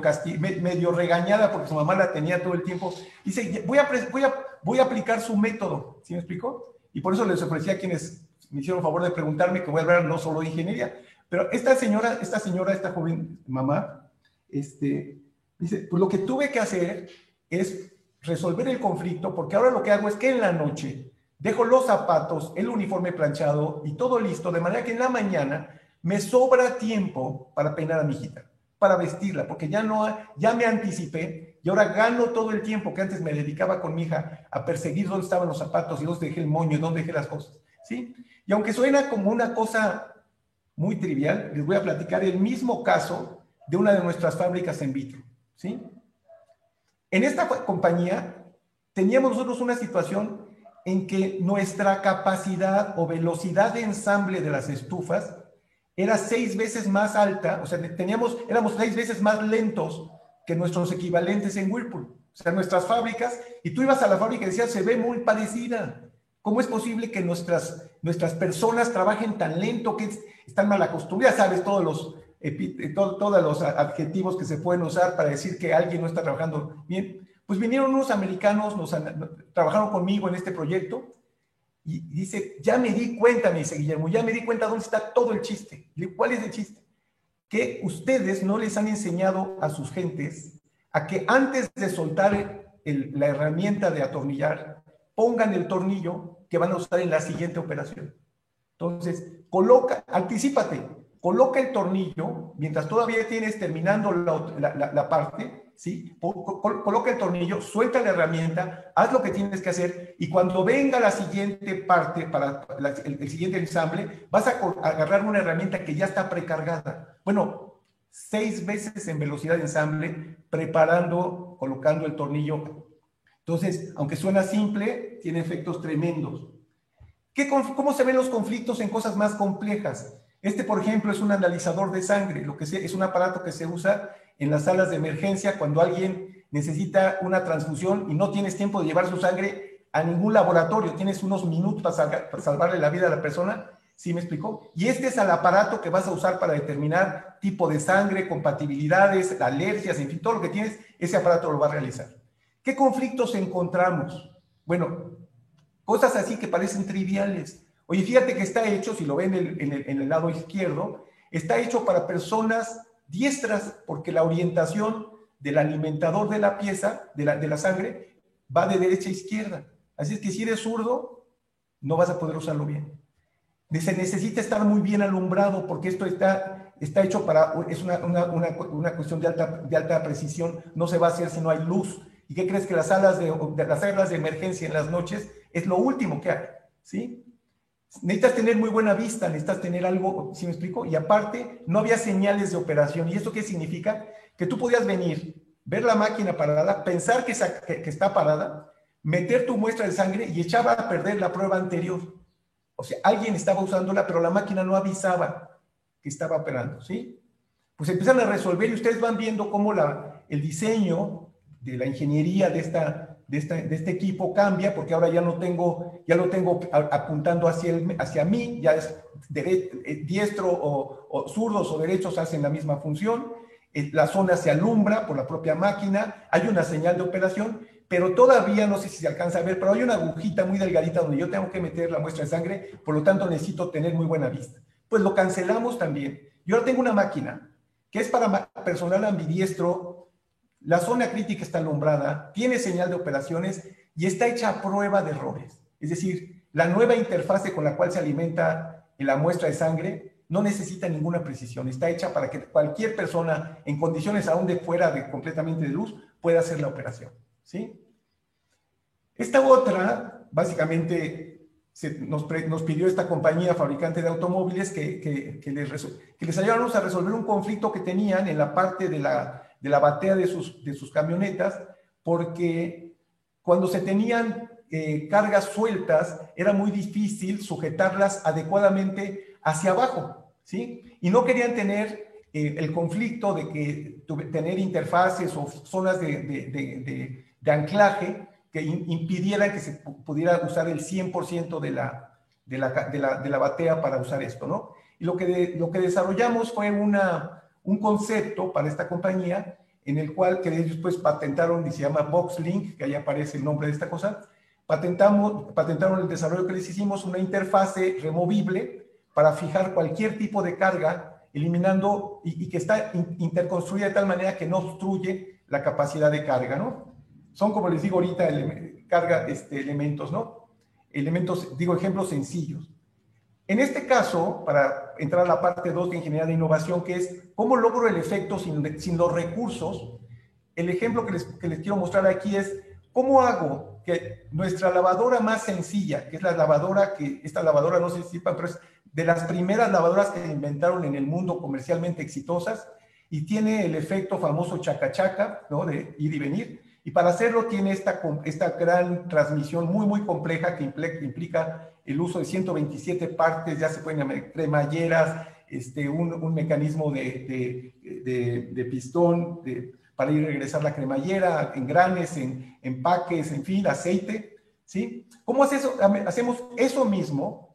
medio regañada porque su mamá la tenía todo el tiempo. Dice, voy a, voy a, voy a aplicar su método, ¿sí me explicó? Y por eso les ofrecí a quienes me hicieron favor de preguntarme que voy a hablar no solo ingeniería. Pero esta señora, esta señora, esta joven mamá, este, dice, pues lo que tuve que hacer es resolver el conflicto, porque ahora lo que hago es que en la noche dejo los zapatos, el uniforme planchado y todo listo, de manera que en la mañana me sobra tiempo para peinar a mi hijita, para vestirla, porque ya no, ya me anticipé y ahora gano todo el tiempo que antes me dedicaba con mi hija a perseguir dónde estaban los zapatos y dónde dejé el moño y dónde dejé las cosas, ¿sí? Y aunque suena como una cosa muy trivial, les voy a platicar el mismo caso de una de nuestras fábricas en vitro, ¿sí? En esta compañía teníamos nosotros una situación en que nuestra capacidad o velocidad de ensamble de las estufas era seis veces más alta, o sea, teníamos, éramos seis veces más lentos que nuestros equivalentes en Whirlpool. O sea, nuestras fábricas, y tú ibas a la fábrica y decías, se ve muy parecida. ¿Cómo es posible que nuestras, nuestras personas trabajen tan lento que están mal acostumbradas? Sabes todos los, todos los adjetivos que se pueden usar para decir que alguien no está trabajando bien. Pues vinieron unos americanos, nos, trabajaron conmigo en este proyecto y dice, ya me di cuenta, me dice Guillermo, ya me di cuenta dónde está todo el chiste. ¿Cuál es el chiste? Que ustedes no les han enseñado a sus gentes a que antes de soltar la herramienta de atornillar, pongan el tornillo que van a usar en la siguiente operación. Entonces, coloca, anticipate, coloca el tornillo mientras todavía tienes terminando la parte ¿sí? Coloca el tornillo, suelta la herramienta, haz lo que tienes que hacer y cuando venga la siguiente parte, para el, siguiente ensamble, vas a agarrar una herramienta que ya está precargada. Bueno, seis veces en velocidad de ensamble, preparando, colocando el tornillo. Entonces, aunque suena simple, tiene efectos tremendos. ¿Qué, ¿Cómo se ven los conflictos en cosas más complejas? Este, por ejemplo, es un analizador de sangre, lo que es un aparato que se usa en las salas de emergencia cuando alguien necesita una transfusión y no tienes tiempo de llevar su sangre a ningún laboratorio, tienes unos minutos para, salvarle la vida a la persona, ¿sí me explicó? Y este es el aparato que vas a usar para determinar tipo de sangre, compatibilidades, alergias, en fin, todo lo que tienes, ese aparato lo va a realizar. ¿Qué conflictos encontramos? Bueno, cosas así que parecen triviales. Oye, fíjate que está hecho, si lo ven en el, en el lado izquierdo, está hecho para personas diestras, porque la orientación del alimentador de la pieza, de la, de la sangre, va de derecha a izquierda. Así es que si eres zurdo, no vas a poder usarlo bien. Se necesita estar muy bien alumbrado porque esto está, está hecho para, es una, una, una, cuestión de alta, de alta precisión, no se va a hacer si no hay luz. ¿Y qué crees que las salas de, de, las salas de emergencia en las noches es lo último que hay? ¿Sí? Necesitas tener muy buena vista, necesitas tener algo, ¿sí me explico? Y aparte, no había señales de operación. ¿Y esto qué significa? Que tú podías venir, ver la máquina parada, pensar que, que, está parada, meter tu muestra de sangre y echaba a perder la prueba anterior. O sea, alguien estaba usándola, pero la máquina no avisaba que estaba operando, ¿sí? Pues empiezan a resolver y ustedes van viendo cómo la, el diseño de la ingeniería de esta, de este, equipo cambia porque ahora ya no tengo, ya lo tengo apuntando hacia, el, hacia mí, ya es eh, diestro o, zurdos o derechos hacen la misma función, eh, la zona se alumbra por la propia máquina, hay una señal de operación, pero todavía no sé si se alcanza a ver, pero hay una agujita muy delgadita donde yo tengo que meter la muestra de sangre, por lo tanto necesito tener muy buena vista. Pues lo cancelamos también. Yo ahora tengo una máquina que es para personal ambidiestro la zona crítica está alumbrada, tiene señal de operaciones y está hecha a prueba de errores. Es decir, la nueva interfase con la cual se alimenta la muestra de sangre no necesita ninguna precisión. Está hecha para que cualquier persona en condiciones aún de fuera de completamente de luz pueda hacer la operación. ¿sí? Esta otra, básicamente, nos, pidió esta compañía fabricante de automóviles que, que, les, que les ayudáramos a resolver un conflicto que tenían en la parte de la de la batea de sus, de sus camionetas, porque cuando se tenían eh, cargas sueltas era muy difícil sujetarlas adecuadamente hacia abajo, ¿sí? Y no querían tener eh, el conflicto de que tener interfaces o zonas de, anclaje que impidieran que se pudiera usar el 100% de la, de, la, de, la, batea para usar esto, ¿no? Y lo que, lo que desarrollamos fue una, un concepto para esta compañía en el cual que ellos pues patentaron y se llama BoxLink, que ahí aparece el nombre de esta cosa, patentamos, patentaron el desarrollo que les hicimos, una interfase removible para fijar cualquier tipo de carga eliminando y, que está interconstruida de tal manera que no obstruye la capacidad de carga, ¿no? Son, como les digo ahorita, carga este, elementos, ¿no? Elementos, digo, ejemplos sencillos. En este caso, para entrar a la parte 2 de ingeniería de innovación, que es cómo logro el efecto sin, los recursos, el ejemplo que les, quiero mostrar aquí es cómo hago que nuestra lavadora más sencilla, que es la lavadora que, esta lavadora no sé si sepan, pero es de las primeras lavadoras que se inventaron en el mundo comercialmente exitosas y tiene el efecto famoso chaca-chaca, ¿no? De ir y venir. Y para hacerlo tiene esta, esta gran transmisión muy, muy compleja que implica el uso de 127 partes, ya se pueden cremalleras, este, un, un mecanismo de, de, de, pistón para ir a regresar la cremallera, engranes, en, empaques, en fin, aceite. ¿sí? ¿Cómo hace eso? hacemos eso mismo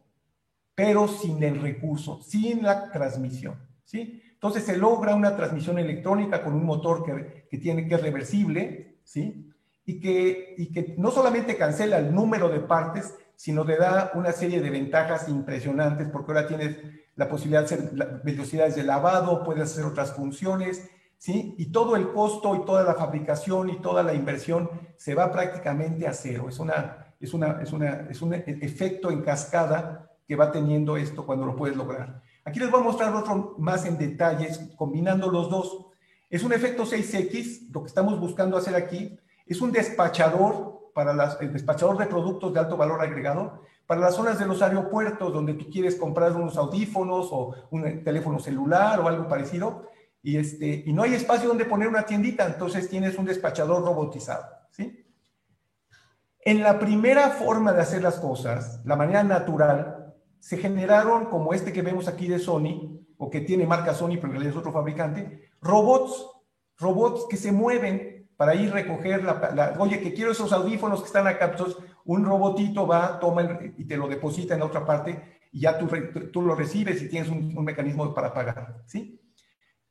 pero sin el recurso, sin la transmisión, ¿sí? Entonces se logra una transmisión electrónica con un motor que, que tiene que es reversible, ¿sí? Y que, y que no solamente cancela el número de partes, sino le da una serie de ventajas impresionantes, porque ahora tienes la posibilidad de hacer velocidades de lavado, puedes hacer otras funciones, ¿sí? Y todo el costo y toda la fabricación y toda la inversión se va prácticamente a cero. Es, una, es, una, es, una, es un efecto en cascada que va teniendo esto cuando lo puedes lograr. Aquí les voy a mostrar otro más en detalles, combinando los dos. Es un efecto 6X, lo que estamos buscando hacer aquí, es un despachador para las, el despachador de productos de alto valor agregado para las zonas de los aeropuertos donde tú quieres comprar unos audífonos o un teléfono celular o algo parecido y, este, y no hay espacio donde poner una tiendita, entonces tienes un despachador robotizado. En la primera forma de hacer las cosas, la manera natural, se generaron, como este que vemos aquí de Sony, o que tiene marca Sony, pero en realidad es otro fabricante, robots, robots que se mueven para ir a recoger la, oye, que quiero esos audífonos que están acá, entonces un robotito va, toma y te lo deposita en otra parte y ya tú, tú lo recibes y tienes un, un mecanismo para pagar, ¿sí?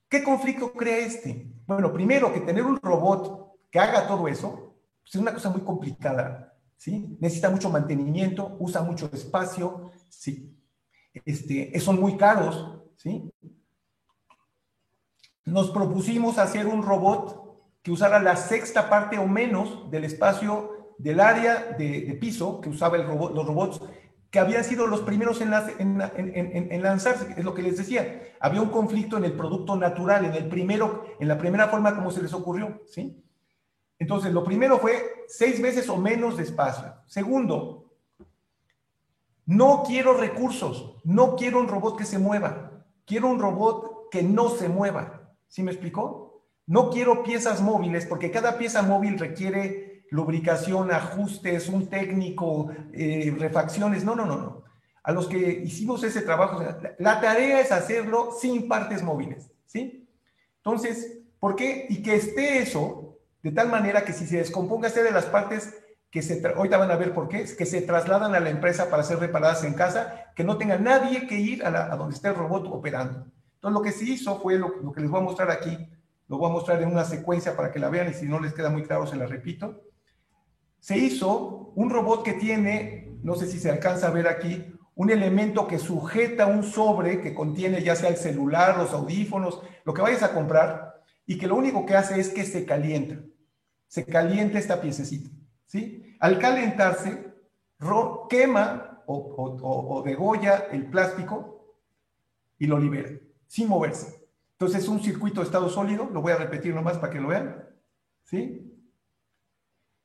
¿Qué conflicto crea este? Bueno, primero que tener un robot que haga todo eso, pues, es una cosa muy complicada, ¿sí? Necesita mucho mantenimiento, usa mucho espacio, ¿sí? Este, son muy caros, ¿sí? Nos propusimos hacer un robot que usara la sexta parte o menos del espacio del área de, piso que usaba los robots que habían sido los primeros en, en, lanzarse, es lo que les decía. Había un conflicto en el producto natural, en el primero, en la primera forma como se les ocurrió, ¿sí? Entonces, lo primero fue seis veces o menos de espacio. Segundo, no quiero recursos, no quiero un robot que se mueva, quiero un robot que no se mueva. ¿Sí me explicó? No quiero piezas móviles porque cada pieza móvil requiere lubricación, ajustes, un técnico, eh, refacciones. No, no, no, no. A los que hicimos ese trabajo, la tarea es hacerlo sin partes móviles. ¿Sí? Entonces, ¿por qué? Y que esté eso de tal manera que si se descomponga esté de las partes que se, ahorita van a ver por qué, que se trasladan a la empresa para ser reparadas en casa, que no tenga nadie que ir a, donde esté el robot operando. Entonces lo que se hizo fue lo, que les voy a mostrar aquí, lo voy a mostrar en una secuencia para que la vean y si no les queda muy claro se la repito. Se hizo un robot que tiene, no sé si se alcanza a ver aquí, un elemento que sujeta un sobre que contiene ya sea el celular, los audífonos, lo que vayas a comprar, y que lo único que hace es que se calienta. Se calienta esta piececita. Al calentarse, quema o, o, degolla el plástico y lo libera, sin moverse. Entonces es un circuito de estado sólido, lo voy a repetir nomás para que lo vean, ¿sí?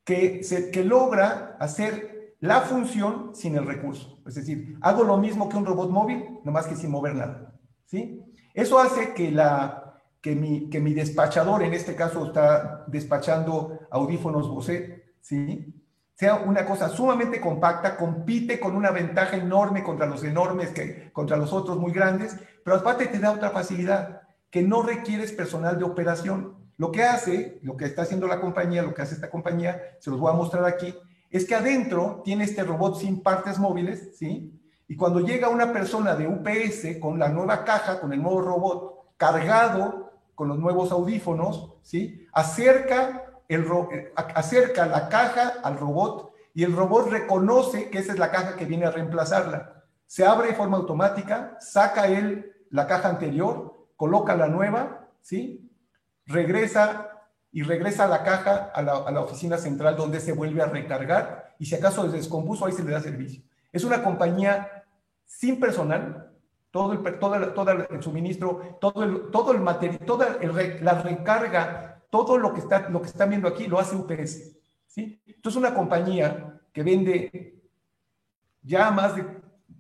Que, se, que logra hacer la función sin el recurso. Es decir, hago lo mismo que un robot móvil, nomás que sin mover nada, ¿sí? Eso hace que, la, que, mi, que mi despachador, en este caso está despachando audífonos Bose, ¿sí? sea una cosa sumamente compacta, compite con una ventaja enorme contra los enormes, que, contra los otros muy grandes, pero aparte te da otra facilidad, que no requieres personal de operación. Lo que hace, lo que está haciendo la compañía, lo que hace esta compañía, se los voy a mostrar aquí, es que adentro tiene este robot sin partes móviles, ¿sí? Y cuando llega una persona de UPS con la nueva caja, con el nuevo robot cargado con los nuevos audífonos, ¿sí? Acerca el eh, acerca la caja al robot y el robot reconoce que esa es la caja que viene a reemplazarla. Se abre de forma automática, saca él la caja anterior, coloca la nueva, ¿sí? Regresa y regresa la caja a la, a la oficina central donde se vuelve a recargar y si acaso se descompuso, ahí se le da servicio. Es una compañía sin personal, todo el, todo, todo el suministro, todo el, todo el material, toda la recarga, todo lo que, está, lo que están viendo aquí lo hace UPS. ¿sí? Entonces, una compañía que vende ya más de,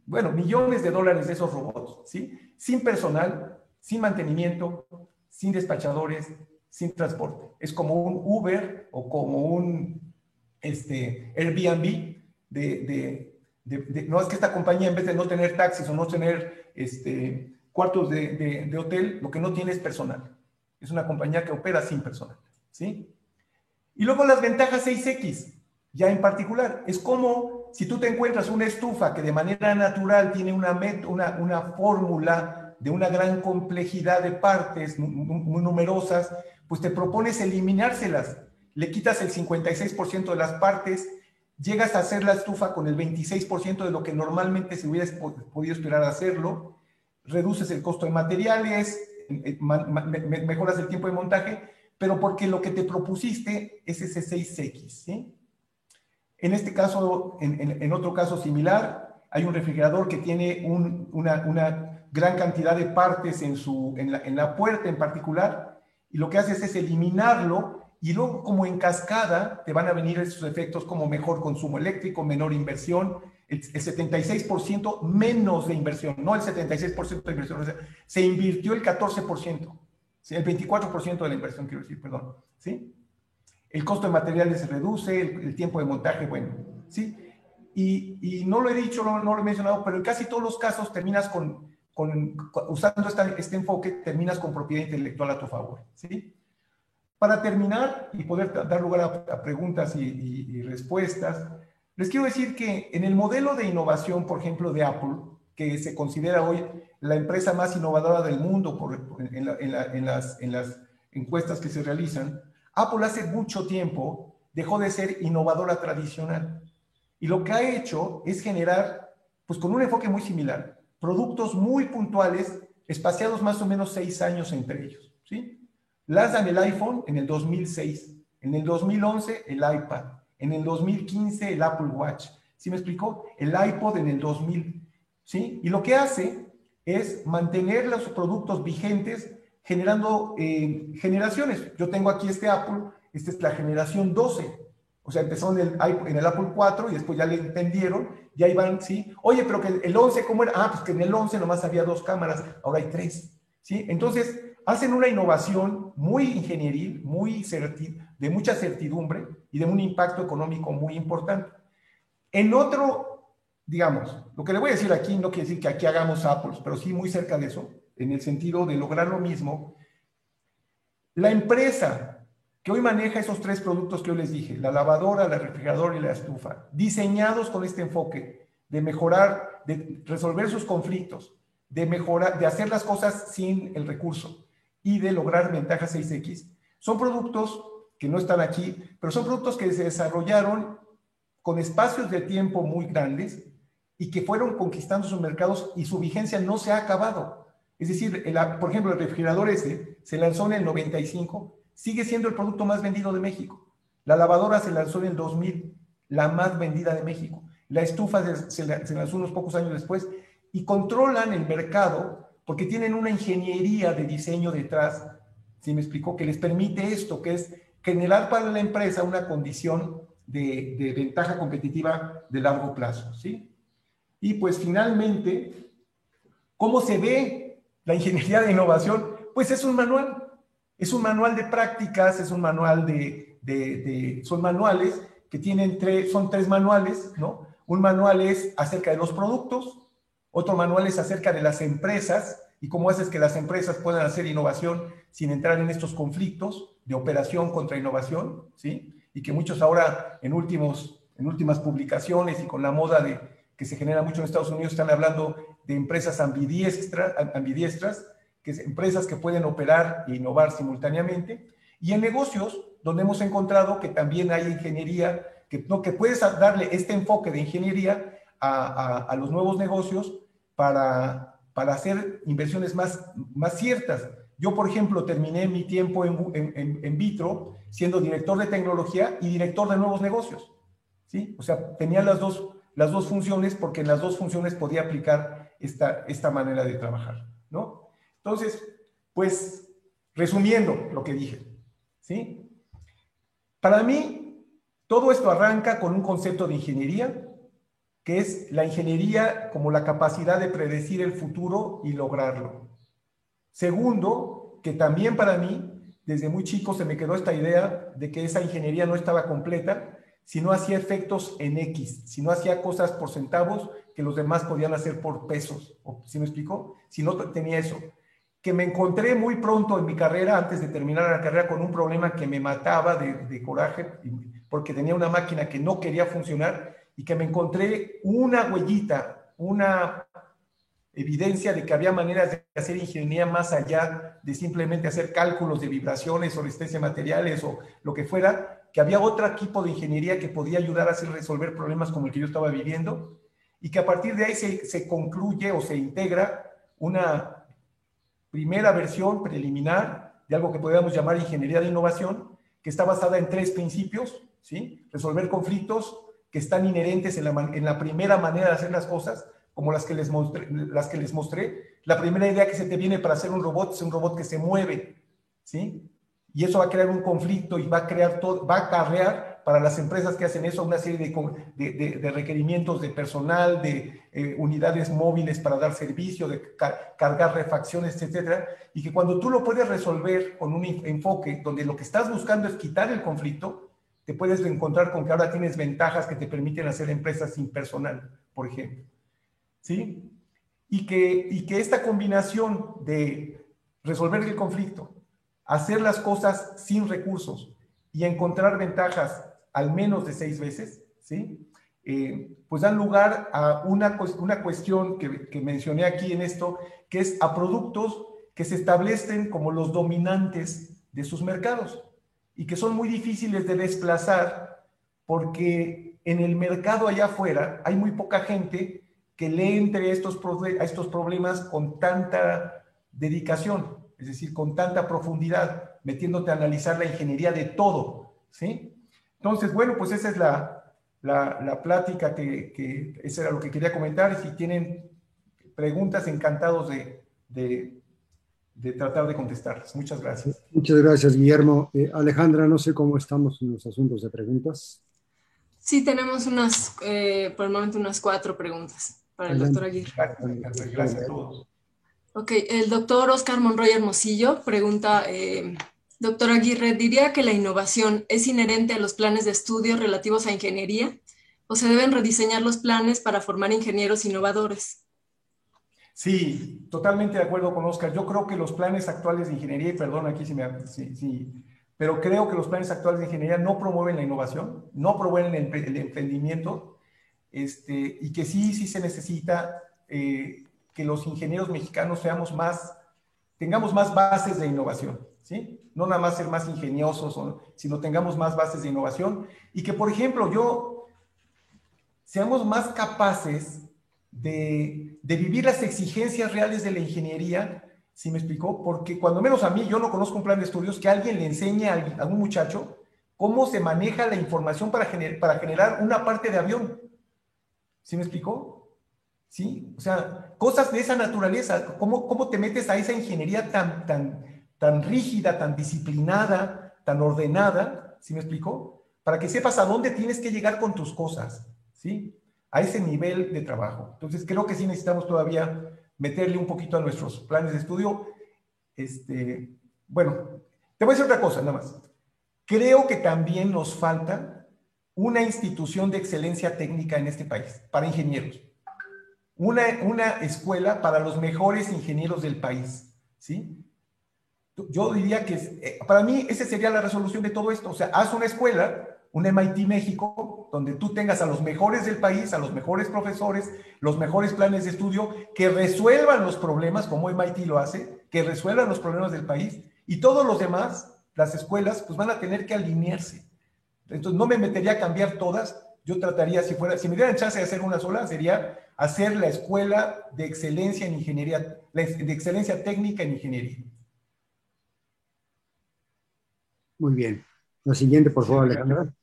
bueno, millones de dólares de esos robots, ¿sí? sin personal, sin mantenimiento, sin despachadores, sin transporte. Es como un Uber o como un este, Airbnb de, de, no es que esta compañía en vez de no tener taxis o no tener este, cuartos de, de, hotel, lo que no tiene es personal. Es una compañía que opera sin personal. ¿sí? Y luego las ventajas 6X, ya en particular, es como si tú te encuentras una estufa que de manera natural tiene una, una, una fórmula de una gran complejidad de partes muy numerosas, pues te propones eliminárselas. Le quitas el 56% de las partes llegas a hacer la estufa con el 26% de lo que normalmente se hubiera podido esperar hacerlo, reduces el costo de materiales, mejoras el tiempo de montaje, pero porque lo que te propusiste es ese 6X. ¿sí? En este caso, en, otro caso similar, hay un refrigerador que tiene una, una, gran cantidad de partes en, su, en la, en la puerta en particular, y lo que haces es eliminarlo y luego como en cascada te van a venir esos efectos como mejor consumo eléctrico, menor inversión, el, 76% menos de inversión, no el 76% de inversión, se invirtió el 14%, el 24% de la inversión, quiero decir, perdón, ¿sí? El costo de materiales se reduce, el, tiempo de montaje, bueno, ¿sí? Y, y, no lo he dicho, no, lo he mencionado, pero en casi todos los casos terminas con, con, usando este enfoque, terminas con propiedad intelectual a tu favor, ¿sí? Para terminar y poder dar lugar a, preguntas y, respuestas, les quiero decir que en el modelo de innovación, por ejemplo, de Apple, que se considera hoy la empresa más innovadora del mundo en, las, encuestas que se realizan, Apple hace mucho tiempo dejó de ser innovadora tradicional. Y lo que ha hecho es generar, pues con un enfoque muy similar, productos muy puntuales, espaciados más o menos seis años entre ellos. ¿sí? Lanzan el iPhone en el 2006, en el 2011 el iPad, en el 2015 el Apple Watch. ¿Sí me explicó? El iPod en el 2000. ¿Sí? Y lo que hace es mantener los productos vigentes generando eh, generaciones. Yo tengo aquí este Apple, esta es la generación 12. O sea, empezó en el, Apple 4 y después ya le entendieron, ya iban, ¿sí? Oye, pero que el 11, ¿cómo era? Ah, pues que en el 11 nomás había dos cámaras, ahora hay tres, ¿sí? Entonces, hacen una innovación muy ingenieril, muy de mucha certidumbre y de un impacto económico muy importante. En otro, digamos, lo que le voy a decir aquí no quiere decir que aquí hagamos Apple, pero sí muy cerca de eso, en el sentido de lograr lo mismo. La empresa que hoy maneja esos tres productos que yo les dije, la lavadora, la refrigeradora y la estufa, diseñados con este enfoque de mejorar, de resolver sus conflictos, de mejorar, de hacer las cosas sin el recurso, y de lograr ventajas 6X. Son productos que no están aquí, pero son productos que se desarrollaron con espacios de tiempo muy grandes y que fueron conquistando sus mercados y su vigencia no se ha acabado. Es decir, por ejemplo, el refrigerador ese se lanzó en el 95, sigue siendo el producto más vendido de México. La lavadora se lanzó en el 2000, la más vendida de México. La estufa se lanzó unos pocos años después y controlan el mercado porque tienen una ingeniería de diseño detrás, si me explicó, que les permite esto, que es generar para la empresa una condición de, ventaja competitiva de largo plazo, ¿sí? Y pues finalmente, ¿cómo se ve la ingeniería de innovación? Pues es un manual, es un manual de prácticas, es un manual de, de son manuales que tienen tres, son tres manuales, ¿no? Un manual es acerca de los productos, otro manual es acerca de las empresas y cómo haces que las empresas puedan hacer innovación sin entrar en estos conflictos de operación contra innovación, ¿sí? Y que muchos ahora en, últimos, en últimas publicaciones y con la moda de, que se genera mucho en Estados Unidos están hablando de empresas ambidiestras, ambidiestras que es empresas que pueden operar e innovar simultáneamente. Y en negocios, donde hemos encontrado que también hay ingeniería, que, no, que puedes darle este enfoque de ingeniería a, los nuevos negocios para, para hacer inversiones más, más ciertas. Yo, por ejemplo, terminé mi tiempo en, en, Vitro siendo director de tecnología y director de nuevos negocios. ¿sí? O sea, tenía las dos, las dos funciones porque en las dos funciones podía aplicar esta, esta manera de trabajar. ¿no? Entonces, pues, resumiendo lo que dije, ¿sí? Para mí, todo esto arranca con un concepto de ingeniería, que es la ingeniería como la capacidad de predecir el futuro y lograrlo. Segundo, que también para mí, desde muy chico se me quedó esta idea de que esa ingeniería no estaba completa si no hacía efectos en X, si no hacía cosas por centavos que los demás podían hacer por pesos. ¿Sí me explico? Si no tenía eso. Que me encontré muy pronto en mi carrera, antes de terminar la carrera, con un problema que me mataba de coraje, porque tenía una máquina que no quería funcionar y que me encontré una huellita, una evidencia de que había maneras de hacer ingeniería más allá de simplemente hacer cálculos de vibraciones o resistencia de materiales o lo que fuera, que había otro tipo de ingeniería que podía ayudar a hacer resolver problemas como el que yo estaba viviendo y que a partir de ahí se, se concluye o se integra una primera versión preliminar de algo que podríamos llamar ingeniería de innovación, que está basada en tres principios, ¿sí? Resolver conflictos que están inherentes en la, en la primera manera de hacer las cosas, como las que, les mostré, las que les mostré. La primera idea que se te viene para hacer un robot es un robot que se mueve, ¿sí? Y eso va a crear un conflicto y va a crear todo, va a acarrear para las empresas que hacen eso una serie de, de, requerimientos de personal, de eh, unidades móviles para dar servicio, de cargar refacciones, etcétera, y que cuando tú lo puedes resolver con un enfoque donde lo que estás buscando es quitar el conflicto, te puedes encontrar con que ahora tienes ventajas que te permiten hacer empresas sin personal, por ejemplo. ¿sí? Y que, y que esta combinación de resolver el conflicto, hacer las cosas sin recursos y encontrar ventajas al menos de seis veces, ¿sí? Eh, pues dan lugar a una, una cuestión que, que mencioné aquí en esto, que es a productos que se establecen como los dominantes de sus mercados y que son muy difíciles de desplazar porque en el mercado allá afuera hay muy poca gente que le entre estos, a estos problemas con tanta dedicación, es decir, con tanta profundidad, metiéndote a analizar la ingeniería de todo, ¿sí? Entonces, bueno, pues esa es la, la, plática que, que, eso era lo que quería comentar. Si tienen preguntas, encantados de, de, de tratar de contestarlas. Muchas gracias. Muchas gracias, Guillermo. Eh, Alejandra, no sé cómo estamos en los asuntos de preguntas. Sí, tenemos unas, eh, por el momento, unas cuatro preguntas para el doctor Aguirre. Gracias, a todos. Ok, el doctor Oscar Monroy Hermosillo pregunta, eh, doctor Aguirre, ¿diría que la innovación es inherente a los planes de estudio relativos a ingeniería o se deben rediseñar los planes para formar ingenieros innovadores? Sí, totalmente de acuerdo con Oscar. Yo creo que los planes actuales de ingeniería, y perdón aquí si me... Sí, sí, pero creo que los planes actuales de ingeniería no promueven la innovación, no promueven el, el emprendimiento, este, y que sí, sí se necesita eh, que los ingenieros mexicanos seamos más, tengamos más bases de innovación, ¿sí? No nada más ser más ingeniosos, sino tengamos más bases de innovación y que, por ejemplo, yo seamos más capaces de, de vivir las exigencias reales de la ingeniería, ¿sí me explicó? Porque cuando menos a mí, yo no conozco un plan de estudios que alguien le enseñe a, un muchacho cómo se maneja la información para, para generar una parte de avión. ¿Sí me explicó? ¿Sí? O sea, cosas de esa naturaleza, ¿cómo, cómo te metes a esa ingeniería tan, tan, tan rígida, tan disciplinada, tan ordenada? ¿Sí me explicó? Para que sepas a dónde tienes que llegar con tus cosas, ¿sí? A ese nivel de trabajo. Entonces, creo que sí necesitamos todavía meterle un poquito a nuestros planes de estudio. Este, bueno, te voy a decir otra cosa, nada más. Creo que también nos falta una institución de excelencia técnica en este país, para ingenieros. Una, una escuela para los mejores ingenieros del país, ¿sí? Yo diría que, eh, para mí, esa sería la resolución de todo esto. O sea, haz una escuela, un MIT México, donde tú tengas a los mejores del país, a los mejores profesores, los mejores planes de estudio, que resuelvan los problemas, como MIT lo hace, que resuelvan los problemas del país, y todos los demás, las escuelas, pues van a tener que alinearse entonces no me metería a cambiar todas, yo trataría, si fuera, si me dieran chance de hacer una sola, sería hacer la escuela de excelencia en ingeniería, de excelencia técnica en ingeniería. Muy bien. La siguiente, por favor, Alejandra.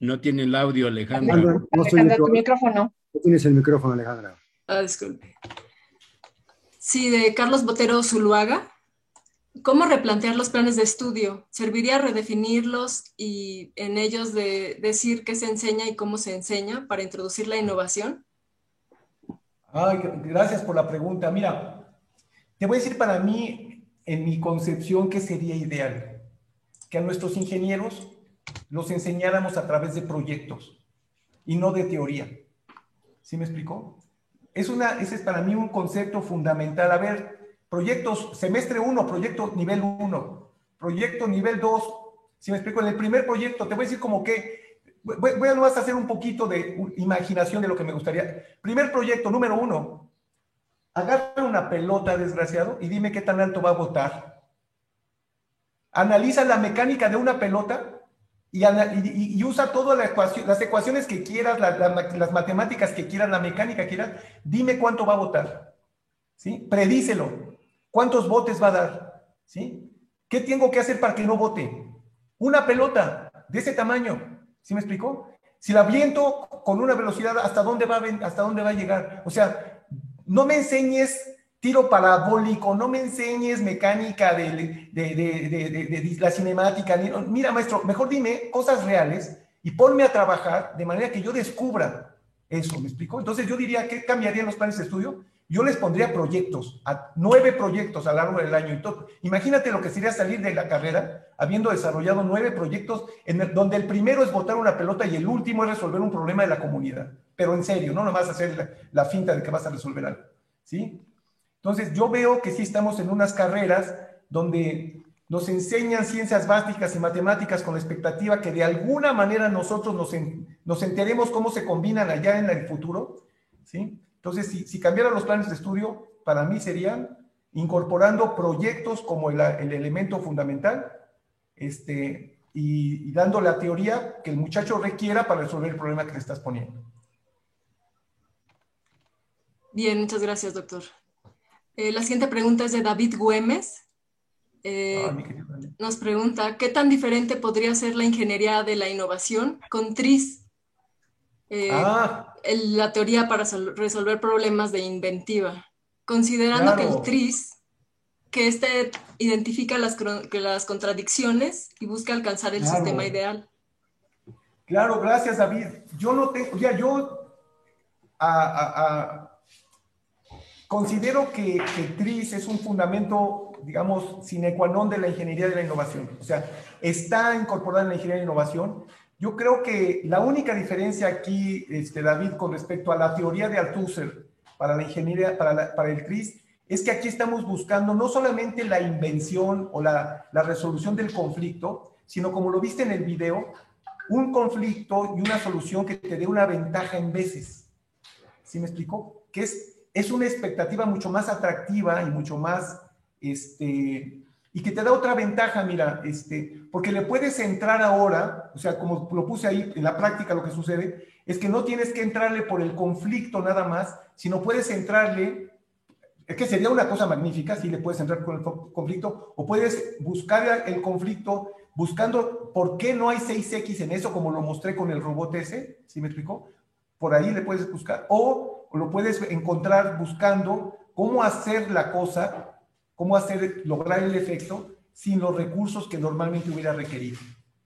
No tiene el audio, Alejandra. no Alejandra, tu micrófono. No tienes el micrófono, Alejandra. Ah, disculpe. Sí, de Carlos Botero Zuluaga. ¿Cómo replantear los planes de estudio? ¿Serviría redefinirlos y en ellos de decir qué se enseña y cómo se enseña para introducir la innovación? Ay, gracias por la pregunta. Mira, te voy a decir para mí, en mi concepción, qué sería ideal. Que a nuestros ingenieros los enseñáramos a través de proyectos y no de teoría. ¿Sí me explicó? Es una, ese es para mí un concepto fundamental. A ver, proyectos, semestre 1, proyecto nivel 1, proyecto nivel 2. Si me explico, en el primer proyecto, te voy a decir como que, voy, voy a hacer un poquito de imaginación de lo que me gustaría. Primer proyecto, número 1, agarra una pelota, desgraciado, y dime qué tan alto va a botar. Analiza la mecánica de una pelota y, usa todas las ecuaciones que quieras, las matemáticas que quieras, la mecánica que quieras, dime cuánto va a votar. ¿Sí? Predícelo. ¿Cuántos votos va a dar? ¿Sí? ¿Qué tengo que hacer para que no vote? Una pelota de ese tamaño. ¿Sí me explicó? Si la viento con una velocidad, ¿hasta dónde va a, hasta dónde va a llegar? O sea, no me enseñes tiro parabólico, no me enseñes mecánica de, la cinemática. Mira, maestro, mejor dime cosas reales y ponme a trabajar de manera que yo descubra eso, ¿me explico? Entonces yo diría, ¿qué cambiarían los planes de estudio? Yo les pondría proyectos, a, nueve proyectos a lo largo del año. Todo. Imagínate lo que sería salir de la carrera habiendo desarrollado nueve proyectos en donde el primero es botar una pelota y el último es resolver un problema de la comunidad. Pero en serio, no nomás hacer la, la finta de que vas a resolver algo. ¿Sí? Entonces, yo veo que sí estamos en unas carreras donde nos enseñan ciencias básicas y matemáticas con la expectativa que de alguna manera nosotros nos, nos enteremos cómo se combinan allá en el futuro. ¿sí? Entonces, si, si cambiaran los planes de estudio, para mí serían incorporando proyectos como el, elemento fundamental este, y, y dando la teoría que el muchacho requiera para resolver el problema que le estás poniendo. Bien, muchas gracias, doctor. Eh, la siguiente pregunta es de David Güemes. Eh, ah, nos pregunta, ¿qué tan diferente podría ser la ingeniería de la innovación con TRIS? Eh, ah. la teoría para resolver problemas de inventiva. Considerando que el TRIS, que este identifica las, las contradicciones y busca alcanzar el sistema ideal. Claro, gracias David. Yo no tengo, ya yo a Considero que, que TRIS es un fundamento, digamos, sine qua non de la ingeniería de la innovación. O sea, está incorporada en la ingeniería de la innovación. Yo creo que la única diferencia aquí, este, David, con respecto a la teoría de Althusser para la ingeniería, para, el TRIS, es que aquí estamos buscando no solamente la invención o la, la resolución del conflicto, sino como lo viste en el video, un conflicto y una solución que te dé una ventaja en veces. ¿Sí me explico? Que es es una expectativa mucho más atractiva y mucho más, este, y que te da otra ventaja, mira, este, porque le puedes entrar ahora, o sea, como lo puse ahí en la práctica, lo que sucede es que no tienes que entrarle por el conflicto nada más, sino puedes entrarle, es que sería una cosa magnífica si le puedes entrar con el conflicto, o puedes buscar el conflicto buscando por qué no hay 6X en eso, como lo mostré con el robot ese, ¿sí me explicó? Por ahí le puedes buscar, o lo puedes encontrar buscando cómo hacer la cosa, cómo hacer, lograr el efecto sin los recursos que normalmente hubiera requerido.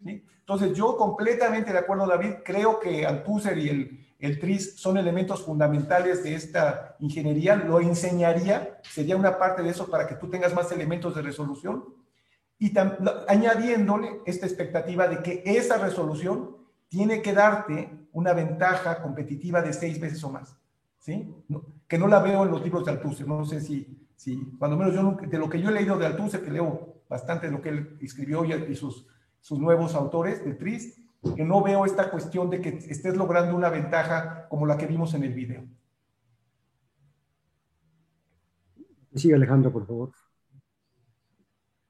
Entonces, yo completamente de acuerdo, David, creo que Althusser y el, el TRIS son elementos fundamentales de esta ingeniería. Lo enseñaría, sería una parte de eso para que tú tengas más elementos de resolución y añadiéndole esta expectativa de que esa resolución tiene que darte una ventaja competitiva de seis veces o más. ¿sí? que no la veo en los libros de Althusser, no sé si, si cuando menos yo, de lo que yo he leído de Althusser, que leo bastante de lo que él escribió y, sus, sus nuevos autores de Tris, que no veo esta cuestión de que estés logrando una ventaja como la que vimos en el video. Sigue Alejandro, por favor.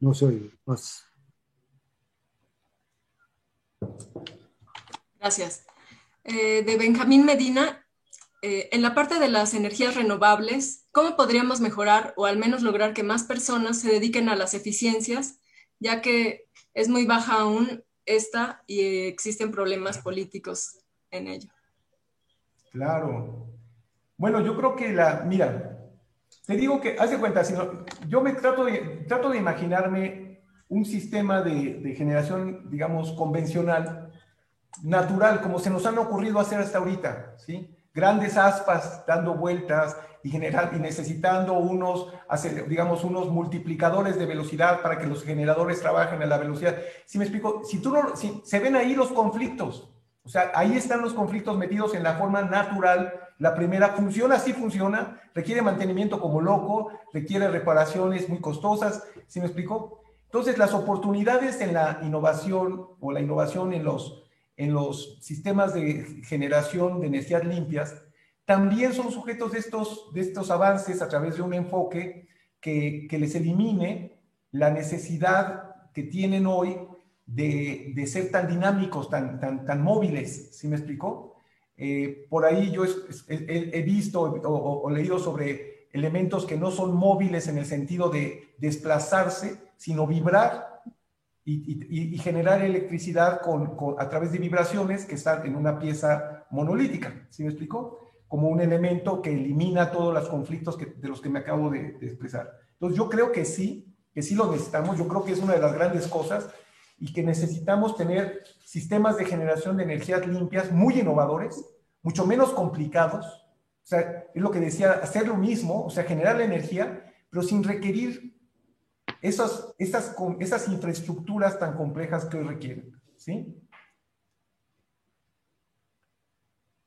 No soy más. Gracias. Eh, de Benjamín Medina, eh, en la parte de las energías renovables, ¿cómo podríamos mejorar o al menos lograr que más personas se dediquen a las eficiencias, ya que es muy baja aún esta y existen problemas políticos en ello? Claro. Bueno, yo creo que la, mira, te digo que, haz de cuenta, si yo me trato de, trato de imaginarme un sistema de, de generación, digamos, convencional, natural, como se nos han ocurrido hacer hasta ahorita, ¿sí? Grandes aspas dando vueltas y, general, y necesitando unos, digamos, unos multiplicadores de velocidad para que los generadores trabajen a la velocidad. Si me explico, si tú no, si, se ven ahí los conflictos, o sea, ahí están los conflictos metidos en la forma natural. La primera funciona, sí funciona, requiere mantenimiento como loco, requiere reparaciones muy costosas. ¿Sí me explico? Entonces, las oportunidades en la innovación o la innovación en los, en los sistemas de generación de energías limpias también son sujetos de estos, de estos avances a través de un enfoque que, que les elimine la necesidad que tienen hoy de, ser tan dinámicos, tan, tan, tan móviles, ¿sí me explicó? Eh, por ahí yo he, visto o, leído sobre elementos que no son móviles en el sentido de desplazarse, sino vibrar y, generar electricidad con, a través de vibraciones que están en una pieza monolítica, ¿sí me explicó? Como un elemento que elimina todos los conflictos de los que me acabo de, de expresar. Entonces yo creo que sí, que sí lo necesitamos, yo creo que es una de las grandes cosas y que necesitamos tener sistemas de generación de energías limpias muy innovadores, mucho menos complicados. O sea, es lo que decía, hacer lo mismo, o sea, generar la energía, pero sin requerir esas, esas, esas infraestructuras tan complejas que hoy requieren. ¿Sí?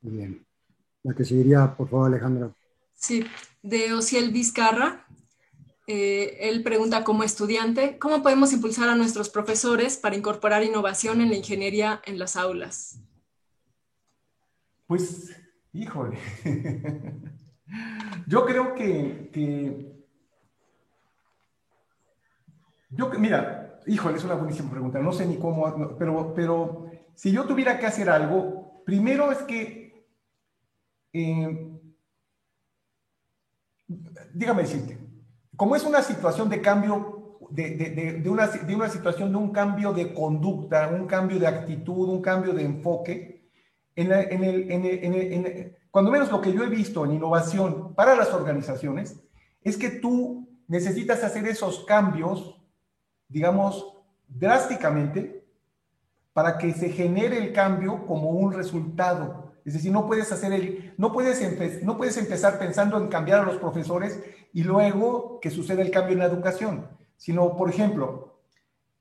Muy bien. La que seguiría, por favor, Alejandra. Sí, de Ociel Vizcarra. Eh, él pregunta como estudiante, ¿cómo podemos impulsar a nuestros profesores para incorporar innovación en la ingeniería en las aulas? Pues, híjole, yo creo que, yo, mira, híjole, es una buenísima pregunta, no sé ni cómo, pero, pero si yo tuviera que hacer algo, primero es que, eh, dígame decirte, como es una situación de cambio, de, una, de, una, situación de un cambio de conducta, un cambio de actitud, un cambio de enfoque, en, el, cuando menos lo que yo he visto en innovación para las organizaciones, es que tú necesitas hacer esos cambios, digamos, drásticamente, para que se genere el cambio como un resultado es decir, no puedes hacer el, no puedes, no puedes empezar pensando en cambiar a los profesores y luego que suceda el cambio en la educación, sino, por ejemplo,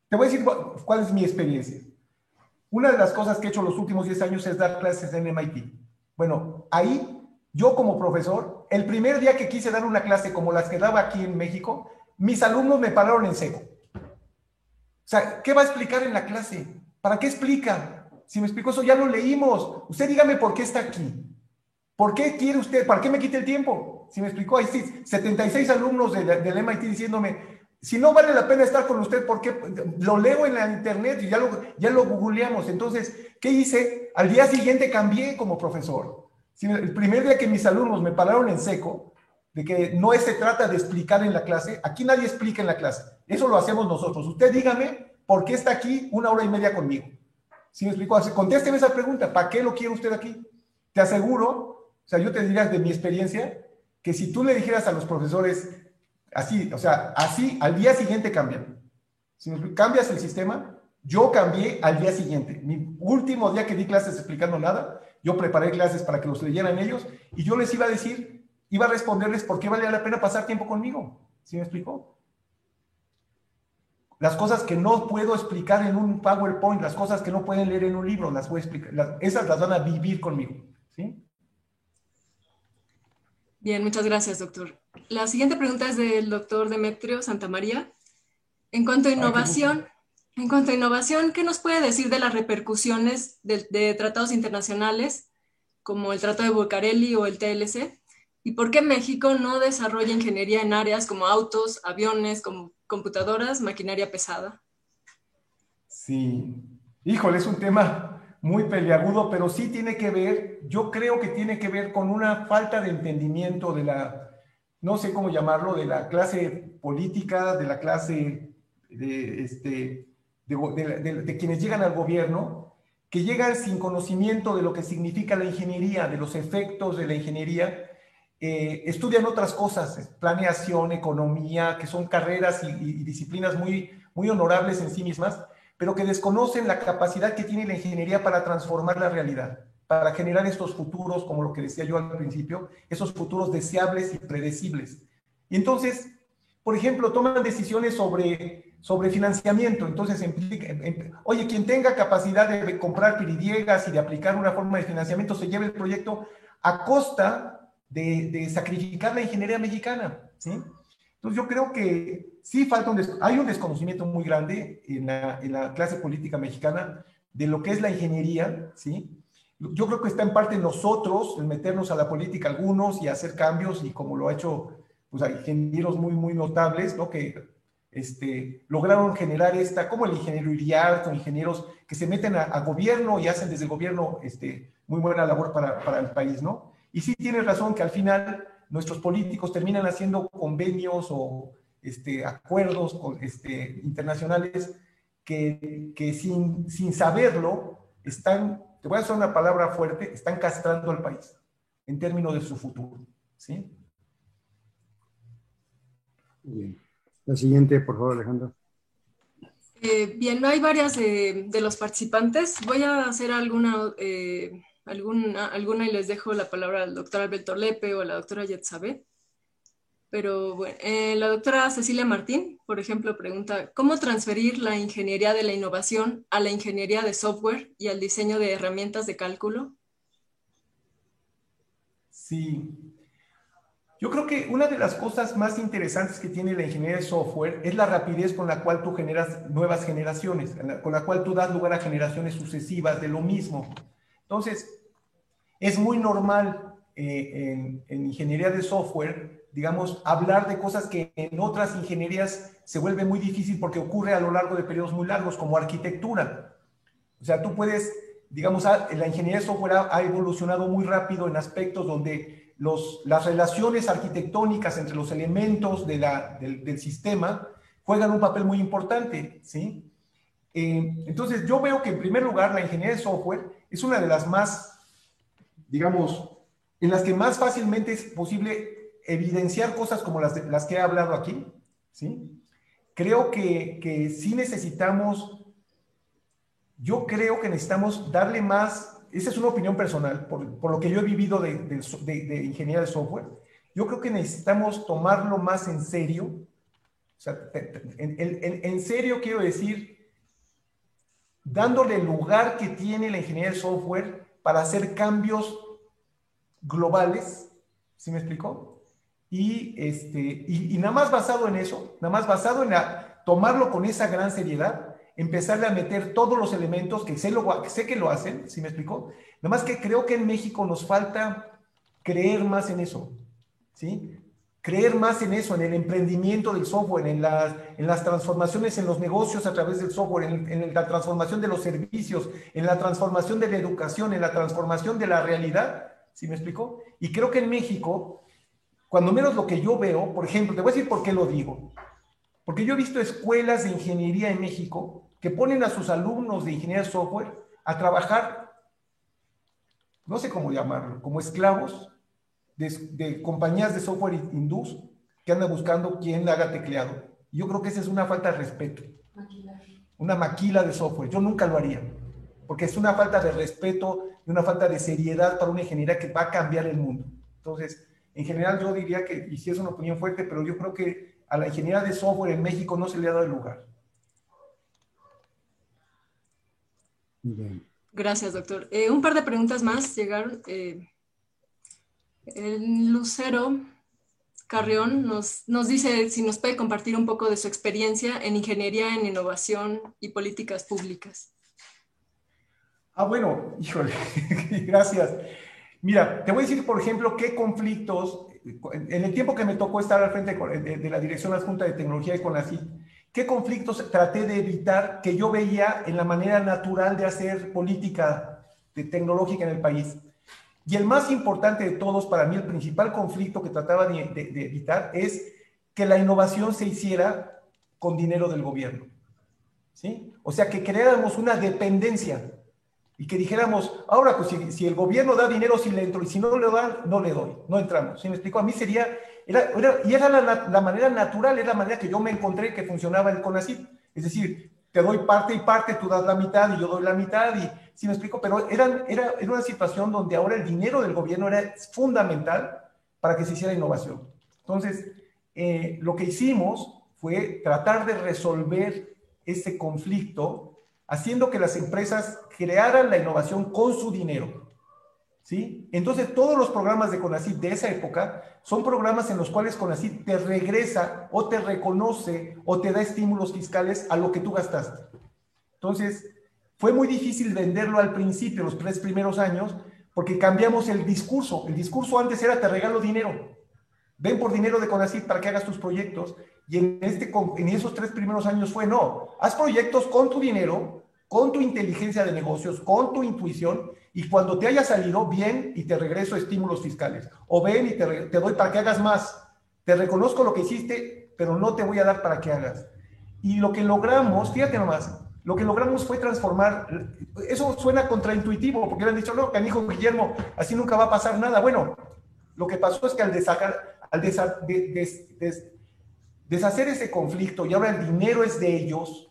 te voy a decir cuál, es mi experiencia. Una de las cosas que he hecho los últimos 10 años es dar clases en MIT. Bueno, ahí yo como profesor, el primer día que quise dar una clase como las que daba aquí en México, mis alumnos me pararon en seco. O sea, ¿qué va a explicar en la clase? ¿Para qué explica? Si me explico eso, ya lo leímos. Usted dígame por qué está aquí. ¿Por qué quiere usted? ¿Para qué me quite el tiempo? Si me explicó, hay 76 alumnos del MIT diciéndome, si no vale la pena estar con usted, ¿por qué? Lo leo en la internet y ya lo, ya lo googleamos. Entonces, ¿qué hice? Al día siguiente cambié como profesor. el primer día que mis alumnos me pararon en seco, de que no se trata de explicar en la clase, aquí nadie explica en la clase. Eso lo hacemos nosotros. Usted dígame por qué está aquí una hora y media conmigo. ¿Sí me explico? Contésteme esa pregunta. ¿Para qué lo quiere usted aquí? Te aseguro, o sea, yo te diría de mi experiencia, que si tú le dijeras a los profesores así, o sea, así, al día siguiente cambian. Si cambias el sistema, yo cambié al día siguiente. Mi último día que di clases explicando nada, yo preparé clases para que los leyeran ellos y yo les iba a decir, iba a responderles por qué valía la pena pasar tiempo conmigo. ¿Sí me explicó? Las cosas que no puedo explicar en un PowerPoint, las cosas que no pueden leer en un libro, las voy a explicar. esas las van a vivir conmigo. ¿sí? Bien, muchas gracias, doctor. La siguiente pregunta es del doctor Demetrio Santamaría. En cuanto a innovación, en cuanto a innovación, ¿qué nos puede decir de las repercusiones de, de tratados internacionales como el Tratado de Bucareli o el TLC ¿Y por qué México no desarrolla ingeniería en áreas como autos, aviones, como computadoras, maquinaria pesada? Sí, híjole, es un tema muy peleagudo, pero sí tiene que ver, yo creo que tiene que ver con una falta de entendimiento de la, no sé cómo llamarlo, de la clase política, de la clase de, este, de, quienes llegan al gobierno, que llegan sin conocimiento de lo que significa la ingeniería, de los efectos de la ingeniería, eh, estudian otras cosas, planeación, economía, que son carreras y, disciplinas muy, muy honorables en sí mismas, pero que desconocen la capacidad que tiene la ingeniería para transformar la realidad, para generar estos futuros, como lo que decía yo al principio, esos futuros deseables y predecibles. Y entonces, por ejemplo, toman decisiones sobre, sobre financiamiento. Entonces, oye, quien tenga capacidad de comprar piridiegas y de aplicar una forma de financiamiento se lleve el proyecto a costa de, sacrificar la ingeniería mexicana. ¿sí? Entonces yo creo que sí falta un, hay un desconocimiento muy grande en la, clase política mexicana de lo que es la ingeniería, ¿sí? Yo creo que está en parte nosotros el meternos a la política algunos y hacer cambios y como lo ha hecho pues hay ingenieros muy, muy notables, ¿no? Que este, lograron generar esta, como el ingeniero Iriart, ingenieros que se meten a, gobierno y hacen desde el gobierno este, muy buena labor para, para el país, ¿no? Y sí tienes razón que al final nuestros políticos terminan haciendo convenios o este, acuerdos con, este, internacionales que, que sin, sin, saberlo están, te voy a hacer una palabra fuerte, están castrando al país en términos de su futuro. ¿sí? Bien. La siguiente, por favor, Alejandro. Eh, bien, no hay varias de, de, los participantes. Voy a hacer alguna eh, alguna, alguna y les dejo la palabra al doctor Alberto Lepe o a la doctora Yetzabe. Pero bueno, eh, la doctora Cecilia Martín, por ejemplo, pregunta, ¿cómo transferir la ingeniería de la innovación a la ingeniería de software y al diseño de herramientas de cálculo? Sí. Yo creo que una de las cosas más interesantes que tiene la ingeniería de software es la rapidez con la cual tú generas nuevas generaciones, con la cual tú das lugar a generaciones sucesivas de lo mismo. Entonces, es muy normal eh, en, ingeniería de software, digamos, hablar de cosas que en otras ingenierías se vuelve muy difícil porque ocurre a lo largo de periodos muy largos, como arquitectura. O sea, tú puedes, digamos, la ingeniería de software ha, evolucionado muy rápido en aspectos donde los, las relaciones arquitectónicas entre los elementos del, sistema juegan un papel muy importante, ¿sí? Eh, entonces, yo veo que en primer lugar la ingeniería de software es una de las más, digamos, en las que más fácilmente es posible evidenciar cosas como las, las que he hablado aquí, ¿sí? Creo que, que sí necesitamos, yo creo que necesitamos darle más, esa es una opinión personal, por, por lo que yo he vivido de, de, ingeniería de software, yo creo que necesitamos tomarlo más en serio, o sea, en, en, en serio quiero decir dándole el lugar que tiene la ingeniería de software para hacer cambios globales, ¿sí me explicó? Y, este, y, nada más basado en eso, nada más basado en tomarlo con esa gran seriedad, empezarle a meter todos los elementos que sé, lo, sé que lo hacen, ¿sí me explicó? Nada más que creo que en México nos falta creer más en eso, ¿sí? Creer más en eso, en el emprendimiento del software, en las, en las transformaciones en los negocios a través del software, en, la transformación de los servicios, en la transformación de la educación, en la transformación de la realidad. ¿Sí me explico? Y creo que en México, cuando menos lo que yo veo, por ejemplo, te voy a decir por qué lo digo. Porque yo he visto escuelas de ingeniería en México que ponen a sus alumnos de ingeniería de software a trabajar, no sé cómo llamarlo, como esclavos de, compañías de software hindús que andan buscando quién haga tecleado. Yo creo que esa es una falta de respeto. Una maquila de software. Yo nunca lo haría, porque es una falta de respeto y una falta de seriedad para una ingeniería que va a cambiar el mundo. Entonces, en general yo diría que, y si es una opinión fuerte, pero yo creo que a la ingeniería de software en México no se le ha dado el lugar. Gracias, doctor. Eh, un par de preguntas más llegaron. Eh, el Lucero Carrión nos, nos dice si nos puede compartir un poco de su experiencia en ingeniería, en innovación y políticas públicas. Ah, bueno, híjole, gracias. Mira, te voy a decir, por ejemplo, qué conflictos en el tiempo que me tocó estar al frente de, la Dirección Adjunta de Tecnología y CONACYT, ¿qué conflictos traté de evitar que yo veía en la manera natural de hacer política de tecnológica en el país? Y el más importante de todos, para mí el principal conflicto que trataba de, evitar es que la innovación se hiciera con dinero del gobierno. ¿Sí? O sea, que creáramos una dependencia y que dijéramos, ahora pues si, el gobierno da dinero, si le entro, y si no le dan, no le doy, no entramos. ¿Sí me explico? A mí sería, era, y era la, manera natural, era la manera que yo me encontré que funcionaba el CONACYT. Es decir, te doy parte y parte, tú das la mitad y yo doy la mitad, y ¿sí me explico? Pero era, era una situación donde ahora el dinero del gobierno era fundamental para que se hiciera innovación. Entonces, eh, lo que hicimos fue tratar de resolver ese conflicto haciendo que las empresas crearan la innovación con su dinero. ¿Sí? Entonces, todos los programas de CONACYT de esa época son programas en los cuales CONACYT te regresa o te reconoce o te da estímulos fiscales a lo que tú gastaste. Entonces, fue muy difícil venderlo al principio, los tres primeros años, porque cambiamos el discurso. El discurso antes era te regalo dinero. Ven por dinero de CONACYT para que hagas tus proyectos. Y en, este, en esos tres primeros años fue, no, haz proyectos con tu dinero, con tu inteligencia de negocios, con tu intuición, y cuando te haya salido, bien, y te regreso estímulos fiscales. O ven y te, doy para que hagas más. Te reconozco lo que hiciste, pero no te voy a dar para que hagas. Y lo que logramos, fíjate nomás, lo que logramos fue transformar, eso suena contraintuitivo, porque han dicho, no, canijo Guillermo, así nunca va a pasar nada. Bueno, lo que pasó es que al deshacer ese conflicto y ahora el dinero es de ellos,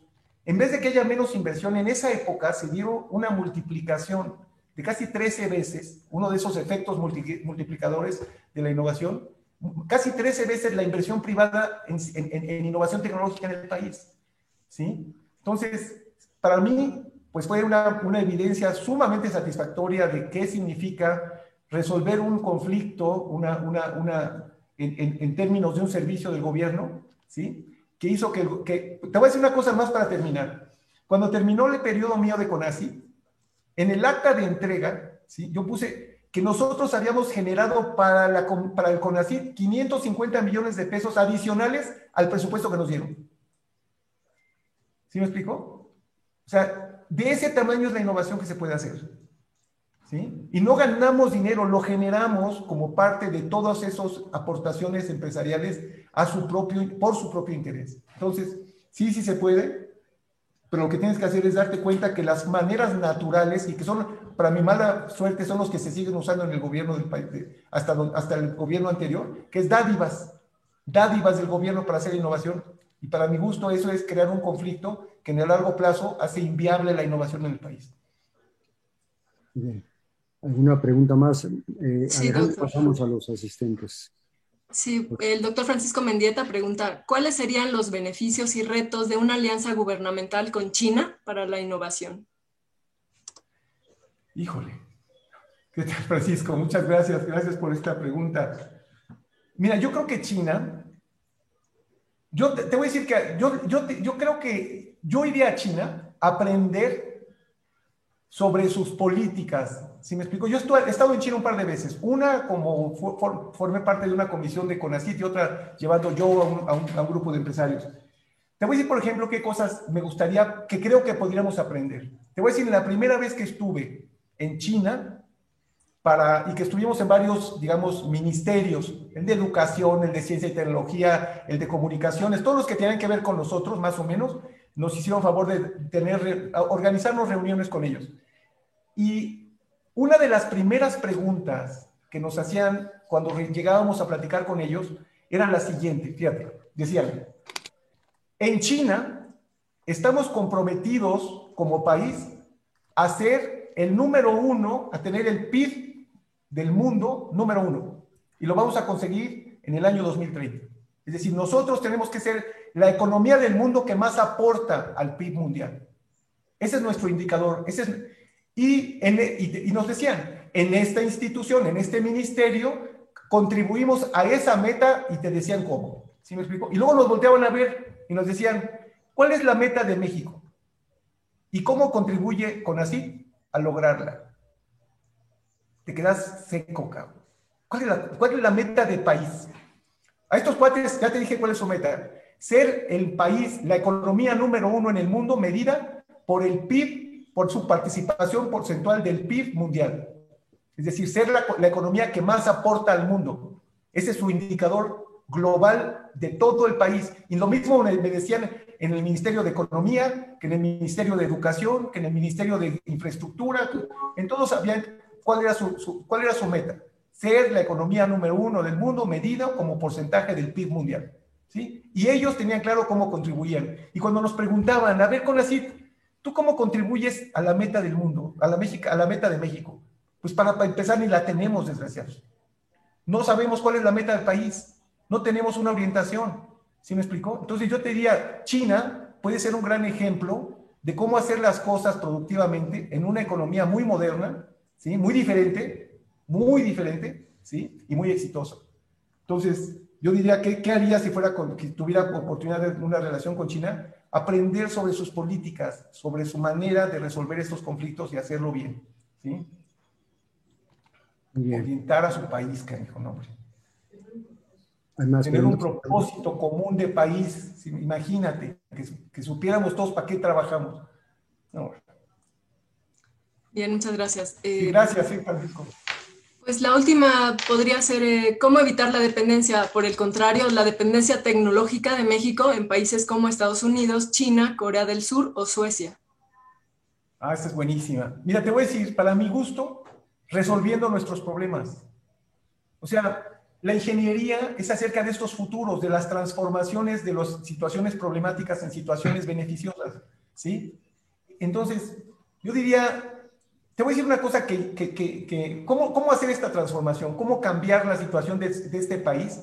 en vez de que haya menos inversión, en esa época se dio una multiplicación de casi 13 veces, uno de esos efectos multiplicadores de la innovación, casi 13 veces la inversión privada en, innovación tecnológica en el país. ¿sí? Entonces, para mí, pues fue una, una evidencia sumamente satisfactoria de qué significa resolver un conflicto una, una, una, en, en, términos de un servicio del gobierno, ¿sí? Que hizo que, que, Te voy a decir una cosa más para terminar. Cuando terminó el periodo mío de CONACI, en el acta de entrega, ¿sí? Yo puse que nosotros habíamos generado para, la, para el CONACI 550 millones de pesos adicionales al presupuesto que nos dieron. ¿Sí me explico? O sea, de ese tamaño es la innovación que se puede hacer. Y no ganamos dinero, lo generamos como parte de todas esas aportaciones empresariales a su propio, por su propio interés. Entonces, sí, sí se puede, pero lo que tienes que hacer es darte cuenta que las maneras naturales, y que son, para mi mala suerte, son los que se siguen usando en el gobierno del país, hasta, hasta el gobierno anterior, que es dádivas, dádivas del gobierno para hacer innovación. Y para mi gusto eso es crear un conflicto que en el largo plazo hace inviable la innovación en el país. Bien. ¿Alguna pregunta más? Eh, sí, pasamos a los asistentes. Sí, el doctor Francisco Mendieta pregunta, ¿cuáles serían los beneficios y retos de una alianza gubernamental con China para la innovación? Híjole, ¿qué tal Francisco? Muchas gracias, gracias por esta pregunta. Mira, yo creo que China, yo te, voy a decir que yo, yo, yo creo que yo iría a China a aprender sobre sus políticas. Si me explico, yo he estado en China un par de veces. Una como formé parte de una comisión de CONACYT y otra llevando yo a un, grupo de empresarios. Te voy a decir, por ejemplo, qué cosas me gustaría, que creo que podríamos aprender. Te voy a decir, la primera vez que estuve en China, para, y que estuvimos en varios, digamos, ministerios, el de educación, el de ciencia y tecnología, el de comunicaciones, todos los que tienen que ver con nosotros, más o menos, nos hicieron favor de tener, organizarnos reuniones con ellos. Y una de las primeras preguntas que nos hacían cuando llegábamos a platicar con ellos era la siguiente, fíjate, decían, en China estamos comprometidos como país a ser el número uno, a tener el PIB del mundo número uno. Y lo vamos a conseguir en el año 2030. Es decir, nosotros tenemos que ser la economía del mundo que más aporta al PIB mundial. Ese es nuestro indicador. Ese es, y, nos decían, en esta institución, en este ministerio, contribuimos a esa meta y te decían cómo. ¿Sí me explico? Y luego nos volteaban a ver y nos decían, ¿cuál es la meta de México? ¿Y cómo contribuye con así a lograrla? Te quedas seco, cabrón. ¿Cuál es, la, ¿Cuál es la meta de país? A estos cuates, ya te dije cuál es su meta. Ser el país, la economía número uno en el mundo medida por el PIB, por su participación porcentual del PIB mundial. Es decir, ser la, economía que más aporta al mundo. Ese es su indicador global de todo el país. Y lo mismo me decían en el Ministerio de Economía, que en el Ministerio de Educación, que en el Ministerio de Infraestructura, en todos sabían cuál era su, cuál era su meta. Ser la economía número uno del mundo medida como porcentaje del PIB mundial. ¿sí? Y ellos tenían claro cómo contribuían. Y cuando nos preguntaban, a ver, con la CIT, ¿tú cómo contribuyes a la meta del mundo, a la, México, a la meta de México? Pues para, para empezar ni la tenemos, desgraciados. No sabemos cuál es la meta del país. No tenemos una orientación. ¿Sí me explicó? Entonces yo te diría, China puede ser un gran ejemplo de cómo hacer las cosas productivamente en una economía muy moderna, ¿sí? Muy diferente, muy diferente, ¿sí? Y muy exitosa. Entonces, yo diría, ¿qué, qué haría si fuera con, que tuviera oportunidad de una relación con China? Aprender sobre sus políticas, sobre su manera de resolver estos conflictos y hacerlo bien, ¿sí? Orientar a su país, canijo, no, hombre. Tener un propósito común de país, imagínate, que, supiéramos todos para qué trabajamos. Bien, muchas gracias. Eh, gracias, sí, Francisco. Pues la última podría ser eh, cómo evitar la dependencia, por el contrario, la dependencia tecnológica de México en países como Estados Unidos, China, Corea del Sur o Suecia. Ah, esta es buenísima. Mira, te voy a decir, para mi gusto, resolviendo nuestros problemas. O sea, la ingeniería es acerca de estos futuros, de las transformaciones de las situaciones problemáticas en situaciones beneficiosas, ¿sí? Entonces, yo diría, te voy a decir una cosa que, que, que, ¿cómo, ¿cómo, hacer esta transformación? ¿Cómo cambiar la situación de, de este país?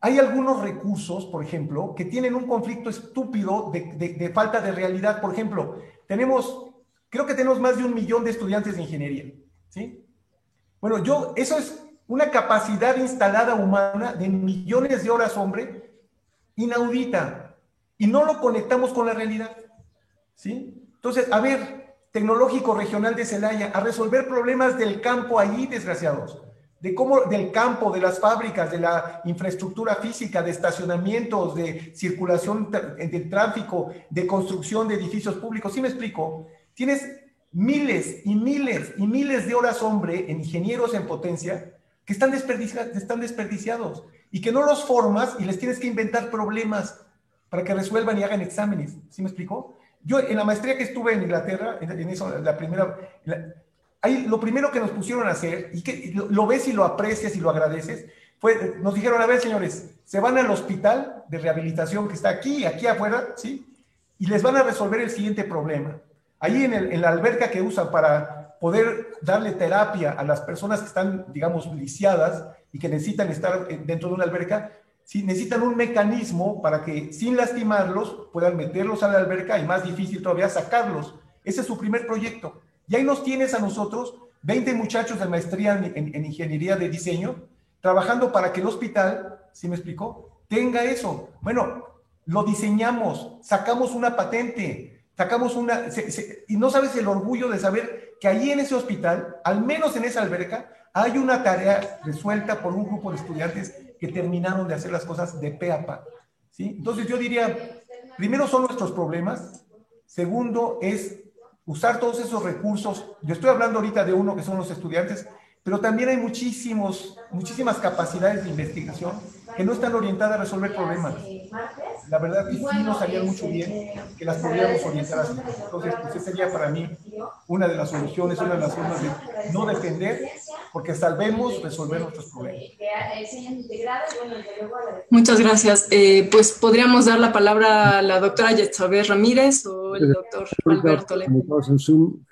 Hay algunos recursos, por ejemplo, que tienen un conflicto estúpido de, de, de, falta de realidad. Por ejemplo, tenemos, creo que tenemos más de un millón de estudiantes de ingeniería, ¿sí? Bueno, yo, eso es una capacidad instalada humana de millones de horas hombre inaudita y no lo conectamos con la realidad. ¿Sí? Entonces, a ver, tecnológico regional de Celaya, a resolver problemas del campo allí, desgraciados, de cómo del campo, de las fábricas, de la infraestructura física, de estacionamientos, de circulación de tráfico, de construcción de edificios públicos. ¿Sí me explico? Tienes miles y miles y miles de horas hombre en ingenieros en potencia que están, están desperdiciados y que no los formas y les tienes que inventar problemas para que resuelvan y hagan exámenes. ¿Sí me explicó? Yo en la maestría que estuve en Inglaterra, en, eso, la primera, ahí lo primero que nos pusieron a hacer, y que lo, ves y lo aprecias y lo agradeces, fue, nos dijeron, a ver señores, se van al hospital de rehabilitación que está aquí, aquí afuera, ¿sí? Y les van a resolver el siguiente problema. Ahí en, el, en la alberca que usan para poder darle terapia a las personas que están, digamos, lisiadas y que necesitan estar dentro de una alberca, si necesitan un mecanismo para que sin lastimarlos puedan meterlos a la alberca y más difícil todavía sacarlos. Ese es su primer proyecto. Y ahí nos tienes a nosotros, 20 muchachos de maestría en, en ingeniería de diseño, trabajando para que el hospital, ¿sí me explicó? Tenga eso. Bueno, lo diseñamos, sacamos una patente, sacamos una, y no sabes el orgullo de saber que allí en ese hospital, al menos en esa alberca, hay una tarea resuelta por un grupo de estudiantes que terminaron de hacer las cosas de pe a pa. ¿sí? Entonces yo diría, primero son nuestros problemas, segundo es usar todos esos recursos. Yo estoy hablando ahorita de uno que son los estudiantes, pero también hay muchísimos, muchísimas capacidades de investigación que no están orientadas a resolver problemas. La verdad que sí nos haría mucho bien que las pudiéramos orientar así. Entonces, pues esa sería para mí una de las soluciones, una de las formas de no depender, porque salvemos resolver nuestros problemas. Muchas gracias. Eh, pues podríamos dar la palabra a la doctora Yetzabé Ramírez o el doctor Alberto en Zoom,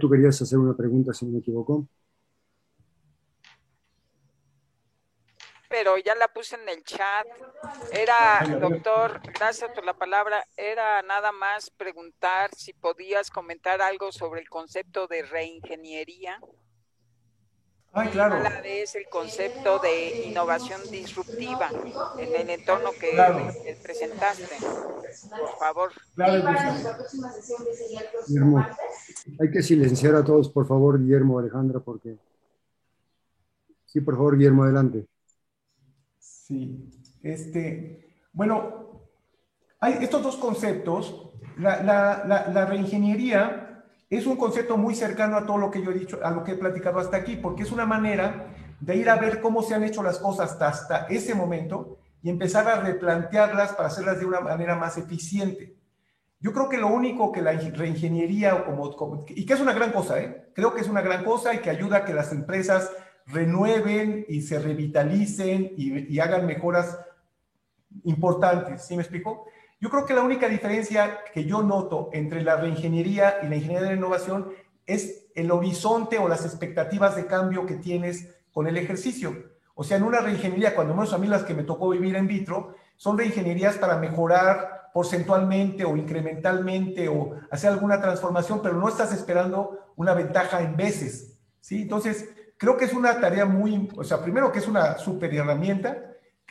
tú querías hacer una pregunta, si no me equivoco. Pero ya la puse en el chat. Era, doctor, gracias por la palabra, era nada más preguntar si podías comentar algo sobre el concepto de reingeniería. Ay, claro. La es el concepto de innovación disruptiva en el entorno que presentaste. Por favor. Claro, Guillermo, hay que silenciar a todos, por favor, Guillermo, Alejandra, porque Sí, por favor, Guillermo, adelante. Sí, este, bueno, hay estos dos conceptos. La, la, la, reingeniería es un concepto muy cercano a todo lo que yo he dicho, a lo que he platicado hasta aquí, porque es una manera de ir a ver cómo se han hecho las cosas hasta, ese momento y empezar a replantearlas para hacerlas de una manera más eficiente. Yo creo que lo único que la reingeniería, o como, y que es una gran cosa, ¿eh? creo que es una gran cosa y que ayuda a que las empresas renueven y se revitalicen y, y hagan mejoras importantes. ¿Sí me explico? Yo creo que la única diferencia que yo noto entre la reingeniería y la ingeniería de la innovación es el horizonte o las expectativas de cambio que tienes con el ejercicio. O sea, en una reingeniería, cuando menos a mí las que me tocó vivir en vitro, son reingenierías para mejorar porcentualmente o incrementalmente o hacer alguna transformación, pero no estás esperando una ventaja en veces. ¿sí? Entonces, creo que es una tarea muy, o sea, primero que es una super herramienta,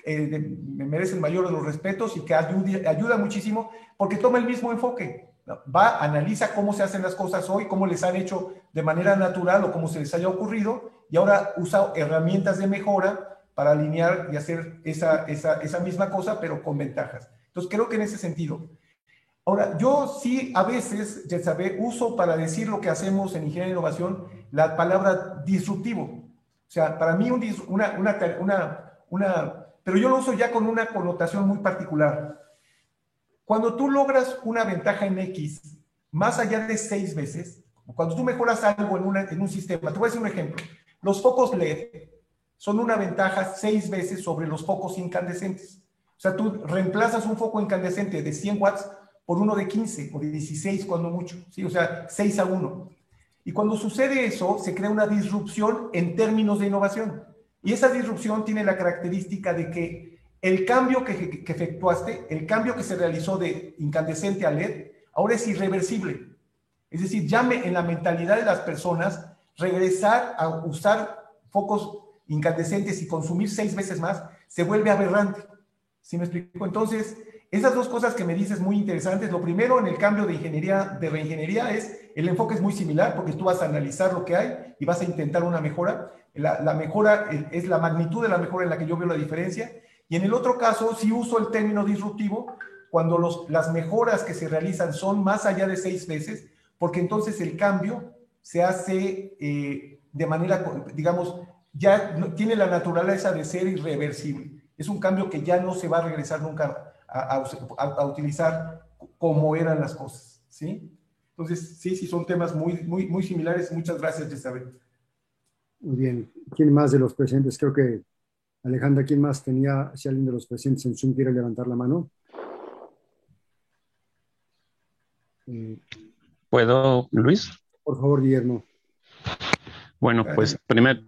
eh, me merece el mayor de los respetos y que ayuda, ayuda muchísimo porque toma el mismo enfoque. Va, analiza cómo se hacen las cosas hoy, cómo les han hecho de manera natural o cómo se les haya ocurrido y ahora usa herramientas de mejora para alinear y hacer esa, esa, esa misma cosa, pero con ventajas. Entonces, creo que en ese sentido. Ahora, yo sí a veces, ya sabe, uso para decir lo que hacemos en ingeniería de innovación la palabra disruptivo. O sea, para mí un, una, una, una, una, pero yo lo uso ya con una connotación muy particular. Cuando tú logras una ventaja en X más allá de seis veces, cuando tú mejoras algo en, una, en un sistema, te voy a decir un ejemplo. Los focos LED son una ventaja seis veces sobre los focos incandescentes. O sea, tú reemplazas un foco incandescente de 100 watts por uno de 15 o de 16 cuando mucho, ¿sí? O sea, 6 a 1. Y cuando sucede eso, se crea una disrupción en términos de innovación. Y esa disrupción tiene la característica de que el cambio que, que efectuaste, el cambio que se realizó de incandescente a LED, ahora es irreversible. Es decir, llame en la mentalidad de las personas regresar a usar focos incandescentes y consumir seis veces más, se vuelve aberrante. ¿Sí me explico? Entonces, esas dos cosas que me dices muy interesantes. Lo primero en el cambio de ingeniería, de reingeniería, es el enfoque es muy similar porque tú vas a analizar lo que hay y vas a intentar una mejora. La, mejora es la magnitud de la mejora en la que yo veo la diferencia. Y en el otro caso, si uso el término disruptivo cuando las mejoras que se realizan son más allá de seis veces, porque entonces el cambio se hace eh, de manera, digamos, ya tiene la naturaleza de ser irreversible. Es un cambio que ya no se va a regresar nunca a, utilizar como eran las cosas, ¿sí? Entonces, sí, sí, son temas muy, muy, muy similares. Muchas gracias, Isabel. Muy bien. ¿Quién más de los presentes? Creo que Alejandra, ¿quién más tenía, si alguien de los presentes en Zoom quiere levantar la mano? ¿Puedo, Luis? Por favor, Guillermo. Bueno, pues primero,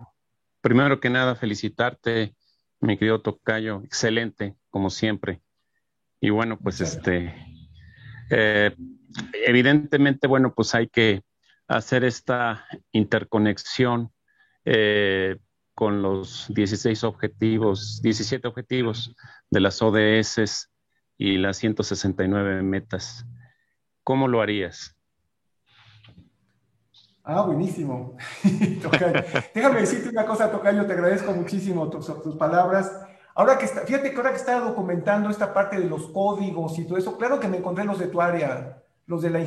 primero que nada, felicitarte, mi querido Tocayo, excelente, como siempre. Y bueno, pues este, eh, evidentemente, bueno, pues hay que hacer esta interconexión eh, con los 16 objetivos, 17 objetivos de las ODS y las 169 metas. ¿Cómo lo harías? Ah, buenísimo. Déjame decirte una cosa, Tocayo, te agradezco muchísimo tus, tus, palabras. Ahora que está, fíjate que ahora que estaba documentando esta parte de los códigos y todo eso, claro que me encontré los de tu área, los de la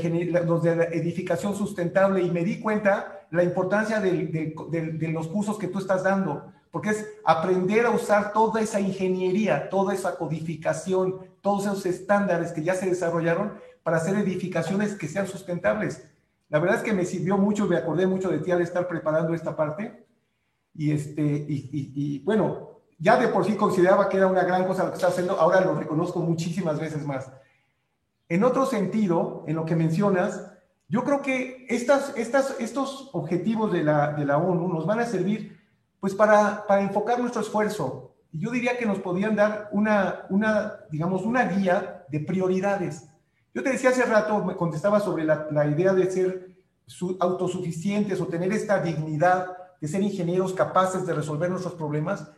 los de la edificación sustentable y me di cuenta la importancia de, de, de los cursos que tú estás dando, porque es aprender a usar toda esa ingeniería, toda esa codificación, todos esos estándares que ya se desarrollaron para hacer edificaciones que sean sustentables. La verdad es que me sirvió mucho, me acordé mucho de ti al estar preparando esta parte. Y, este, y, bueno, ya de por sí consideraba que era una gran cosa lo que está haciendo, ahora lo reconozco muchísimas veces más. En otro sentido, en lo que mencionas, yo creo que estas, estos objetivos de la, de la ONU nos van a servir pues para, para enfocar nuestro esfuerzo. Yo diría que nos podían dar una, una, digamos, una guía de prioridades. Yo te decía hace rato, me contestaba sobre la, idea de ser autosuficientes o tener esta dignidad de ser ingenieros capaces de resolver nuestros problemas,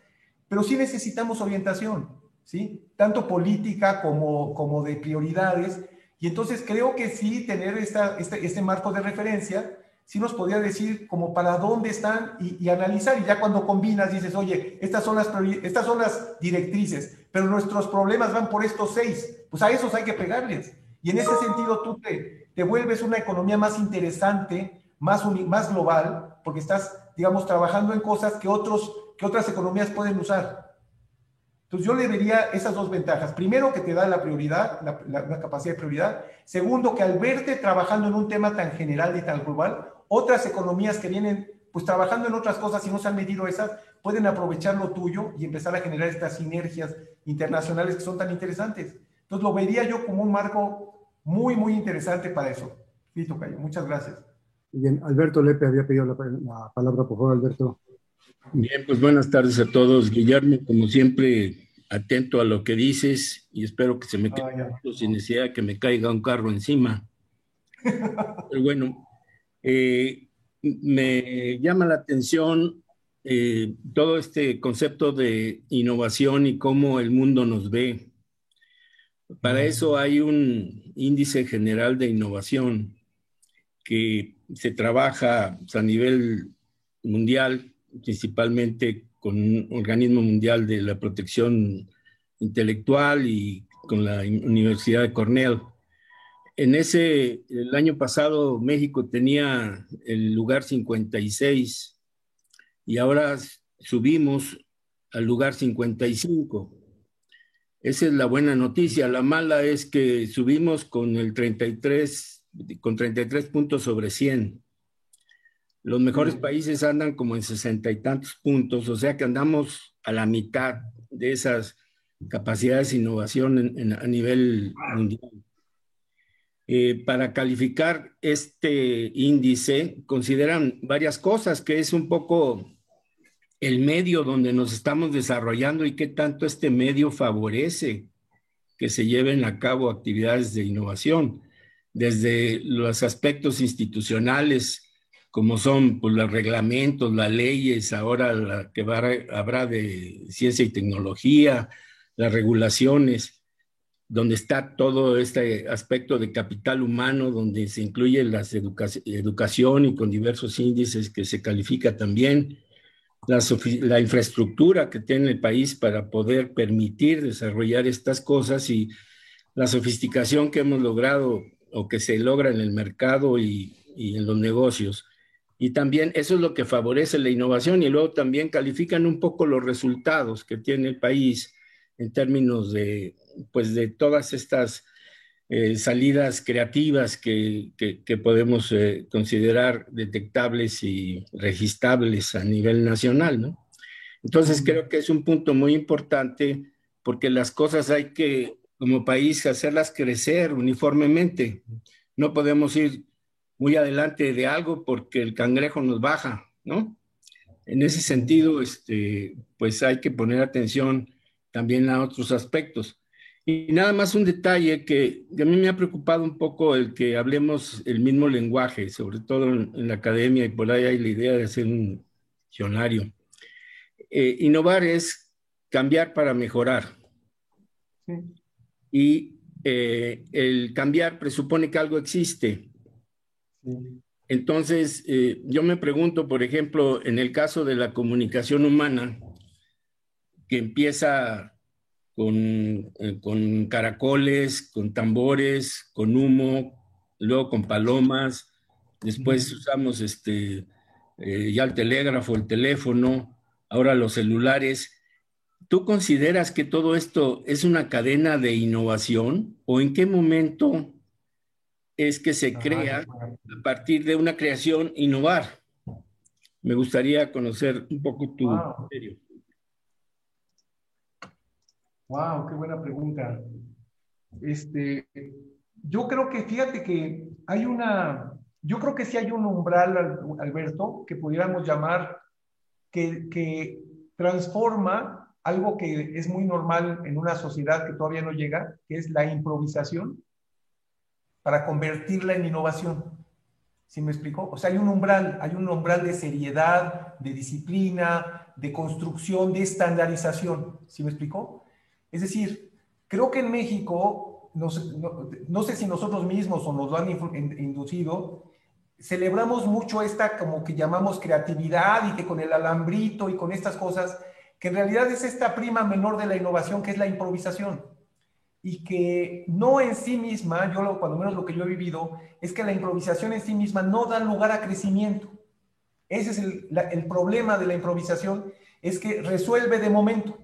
pero sí necesitamos orientación, ¿sí? Tanto política como, como de prioridades. Y entonces creo que sí tener esta, este, este marco de referencia sí nos podría decir como para dónde están y, analizar. Y ya cuando combinas dices, oye, estas son, las, estas son las directrices, pero nuestros problemas van por estos seis. Pues a esos hay que pegarles. Y en ese sentido tú te, te vuelves una economía más interesante, más, más global, porque estás, digamos, trabajando en cosas que, otros, que otras economías pueden usar. Entonces yo le vería esas dos ventajas. Primero, que te da la prioridad, la, capacidad de prioridad. Segundo, que al verte trabajando en un tema tan general y tan global, otras economías que vienen pues trabajando en otras cosas y no se han medido esas, pueden aprovechar lo tuyo y empezar a generar estas sinergias internacionales que son tan interesantes. Entonces lo vería yo como un marco muy, muy interesante para eso. Listo, Cayo. Muchas gracias. Bien, Alberto Lepe había pedido la palabra, por favor, Alberto. Bien, pues buenas tardes a todos. Guillermo, como siempre, atento a lo que dices y espero que se me quede ah, sin necesidad que me caiga un carro encima. Pero bueno, eh, me llama la atención eh, todo este concepto de innovación y cómo el mundo nos ve. Para eso hay un índice general de innovación que se trabaja a nivel mundial, principalmente con un organismo mundial de la protección intelectual y con la Universidad de Cornell. En ese, el año pasado México tenía el lugar 56 y ahora subimos al lugar 55. Esa es la buena noticia. La mala es que subimos con el 33, con 33 puntos sobre 100. Los mejores países andan como en sesenta y tantos puntos, o sea que andamos a la mitad de esas capacidades de innovación a nivel mundial. Eh, para calificar este índice, consideran varias cosas, que es un poco el medio donde nos estamos desarrollando y qué tanto este medio favorece que se lleven a cabo actividades de innovación, desde los aspectos institucionales, como son pues, los reglamentos, las leyes, ahora la que habrá de ciencia y tecnología, las regulaciones, donde está todo este aspecto de capital humano, donde se incluye la educación y con diversos índices que se califica también, la, la, infraestructura que tiene el país para poder permitir desarrollar estas cosas y la sofisticación que hemos logrado o que se logra en el mercado y, y en los negocios. Y también eso es lo que favorece la innovación y luego también califican un poco los resultados que tiene el país en términos de, pues, de todas estas eh, salidas creativas que, que, podemos eh, considerar detectables y registrables a nivel nacional, ¿no? Entonces creo que es un punto muy importante porque las cosas hay que, como país, hacerlas crecer uniformemente. No podemos ir muy adelante de algo porque el cangrejo nos baja, ¿no? En ese sentido, este, pues hay que poner atención también a otros aspectos. Y nada más un detalle que, a mí me ha preocupado un poco el que hablemos el mismo lenguaje, sobre todo en, la academia, y por ahí hay la idea de hacer un diccionario. Eh, innovar es cambiar para mejorar. Y eh, el cambiar presupone que algo existe. Entonces, eh, yo me pregunto, por ejemplo, en el caso de la comunicación humana, que empieza con, eh, con caracoles, con tambores, con humo, luego con palomas, después usamos este, eh, ya el telégrafo, el teléfono, ahora los celulares. ¿Tú consideras que todo esto es una cadena de innovación o en qué momento es que se crea a partir de una creación innovar. Me gustaría conocer un poco tu wow. Wow, qué buena pregunta. Este, yo creo que, fíjate que hay una, yo creo que sí hay un umbral, Alberto, que pudiéramos llamar que, que transforma algo que es muy normal en una sociedad que todavía no llega, que es la improvisación para convertirla en innovación. ¿Sí me explico? O sea, hay un umbral, hay un umbral de seriedad, de disciplina, de construcción, de estandarización. ¿Sí me explico? Es decir, creo que en México, no, sé si nosotros mismos o nos lo han inducido, celebramos mucho esta como que llamamos creatividad y que con el alambrito y con estas cosas, que en realidad es esta prima menor de la innovación que es la improvisación y que no en sí misma, yo lo, cuando menos lo que yo he vivido, es que la improvisación en sí misma no da lugar a crecimiento. Ese es el, el problema de la improvisación, es que resuelve de momento.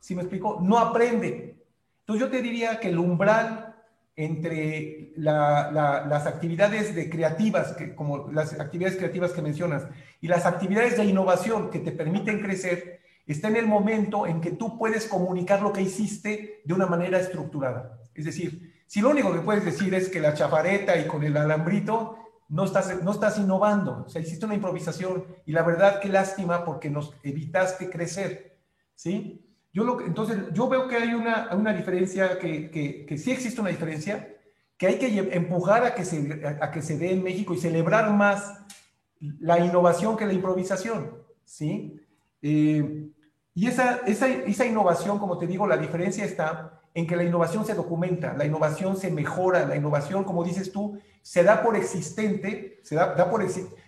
¿Sí me explico? No aprende. Entonces yo te diría que el umbral entre las actividades de creativas, que, como las actividades creativas que mencionas, y las actividades de innovación que te permiten crecer, está en el momento en que tú puedes comunicar lo que hiciste de una manera estructurada. Es decir, si lo único que puedes decir es que la chafareta y con el alambrito no estás, no estás innovando, o sea, hiciste una improvisación y la verdad qué lástima porque nos evitaste crecer, ¿sí? Yo lo, entonces, yo veo que hay una, una diferencia, que, que, que, sí existe una diferencia, que hay que empujar a que, se, a que se dé en México y celebrar más la innovación que la improvisación, ¿sí? Eh, y esa, esa, innovación, como te digo, la diferencia está en que la innovación se documenta, la innovación se mejora, la innovación, como dices tú, se da por existente, se da, da, por,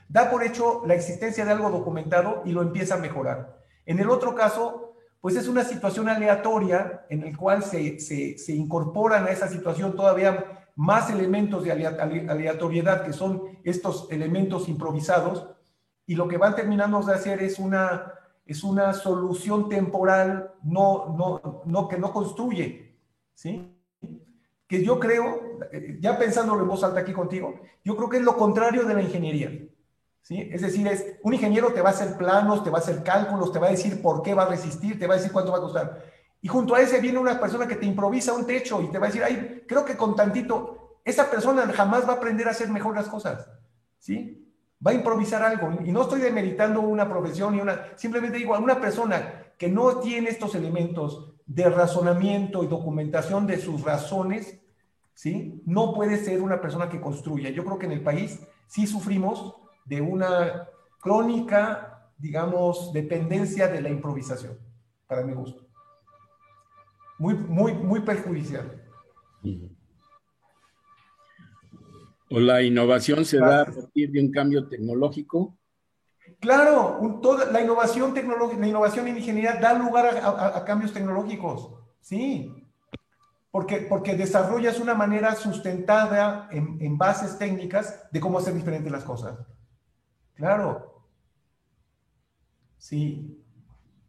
da por hecho la existencia de algo documentado y lo empieza a mejorar. En el otro caso, pues es una situación aleatoria en el cual se, se, se incorporan a esa situación todavía más elementos de aleatoriedad, que son estos elementos improvisados, y lo que van terminando de hacer es una es una solución temporal, no, no, no, que no construye, ¿sí? Que yo creo, eh, ya pensándolo en voz alta aquí contigo, yo creo que es lo contrario de la ingeniería, ¿sí? Es decir, es, un ingeniero te va a hacer planos, te va a hacer cálculos, te va a decir por qué va a resistir, te va a decir cuánto va a costar. Y junto a ese viene una persona que te improvisa un techo y te va a decir, ay, creo que con tantito, esa persona jamás va a aprender a hacer mejor las cosas, ¿sí? Va a improvisar algo. Y no estoy demeritando una profesión y una, simplemente digo, a una persona que no tiene estos elementos de razonamiento y documentación de sus razones, ¿sí? No puede ser una persona que construya. Yo creo que en el país sí sufrimos de una crónica, digamos, dependencia de la improvisación, para mi gusto. Muy, muy, muy perjudicial. ¿O la innovación se da a partir de un cambio tecnológico? Claro, toda la innovación tecnológica, la innovación en ingeniería da lugar a, cambios tecnológicos, sí, porque, porque desarrollas una manera sustentada en, bases técnicas de cómo hacer diferentes las cosas. Claro, sí.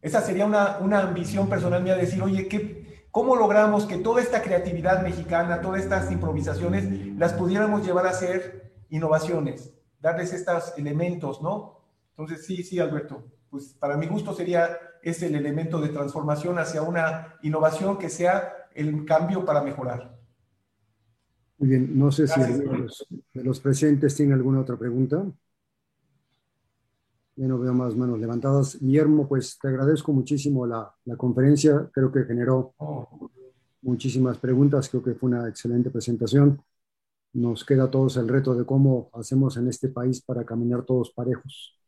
Esa sería una, una ambición personal mía, decir, oye, ¿qué, ¿Cómo logramos que toda esta creatividad mexicana, todas estas improvisaciones, las pudiéramos llevar a ser innovaciones, darles estos elementos, ¿no? Entonces, sí, sí, Alberto, pues para mi gusto sería ese el elemento de transformación hacia una innovación que sea el cambio para mejorar. Muy bien, no sé si los, de los presentes tiene alguna otra pregunta. Ya no veo más manos levantadas. Guillermo, pues te agradezco muchísimo la, la conferencia. Creo que generó muchísimas preguntas. Creo que fue una excelente presentación. Nos queda a todos el reto de cómo hacemos en este país para caminar todos parejos.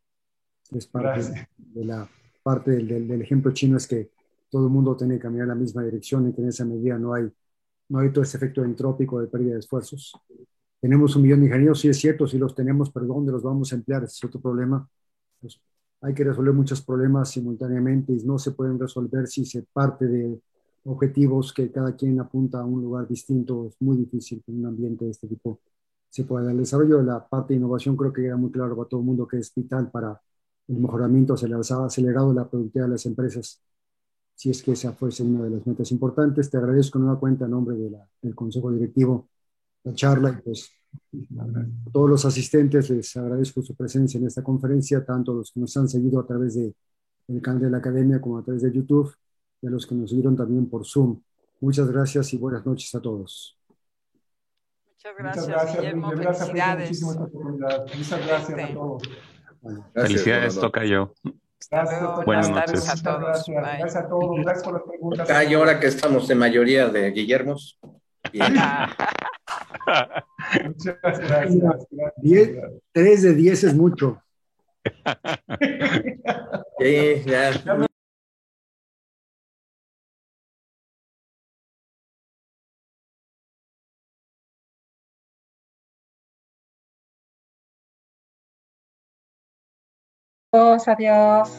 Es parte de la parte del, del, ejemplo chino es que todo el mundo tiene que caminar en la misma dirección y que en esa medida no hay, no hay todo ese efecto entrópico de pérdida de esfuerzos. Tenemos un millón de ingenieros, sí es cierto, sí los tenemos, pero ¿dónde los vamos a emplear? Ese es otro problema pues, hay que resolver muchos problemas simultáneamente y no se pueden resolver si se parte de objetivos que cada quien apunta a un lugar distinto. Es muy difícil que en un ambiente de este tipo se pueda. El desarrollo de la parte de innovación creo que queda muy claro para todo el mundo que es vital para el mejoramiento acelerado de la productividad de las empresas. Si es que esa fuese una de las metas importantes, te agradezco en una cuenta a nombre de la, del Consejo Directivo la charla y pues a todos los asistentes les agradezco su presencia en esta conferencia, tanto a los que nos han seguido a través de el canal de la academia como a través de YouTube y a los que nos siguieron también por Zoom. Muchas gracias y buenas noches a todos. Muchas gracias, Muchas gracias Guillermo. Felicidades. Muchas gracias a todos. Felicidades, toca yo. Gracias, Buenas noches. a todos. Gracias, gracias a todos. Gracias por las preguntas. Hay ahora que estamos en mayoría de Guillermos. Muchas gracias. de 10 es mucho. Adiós,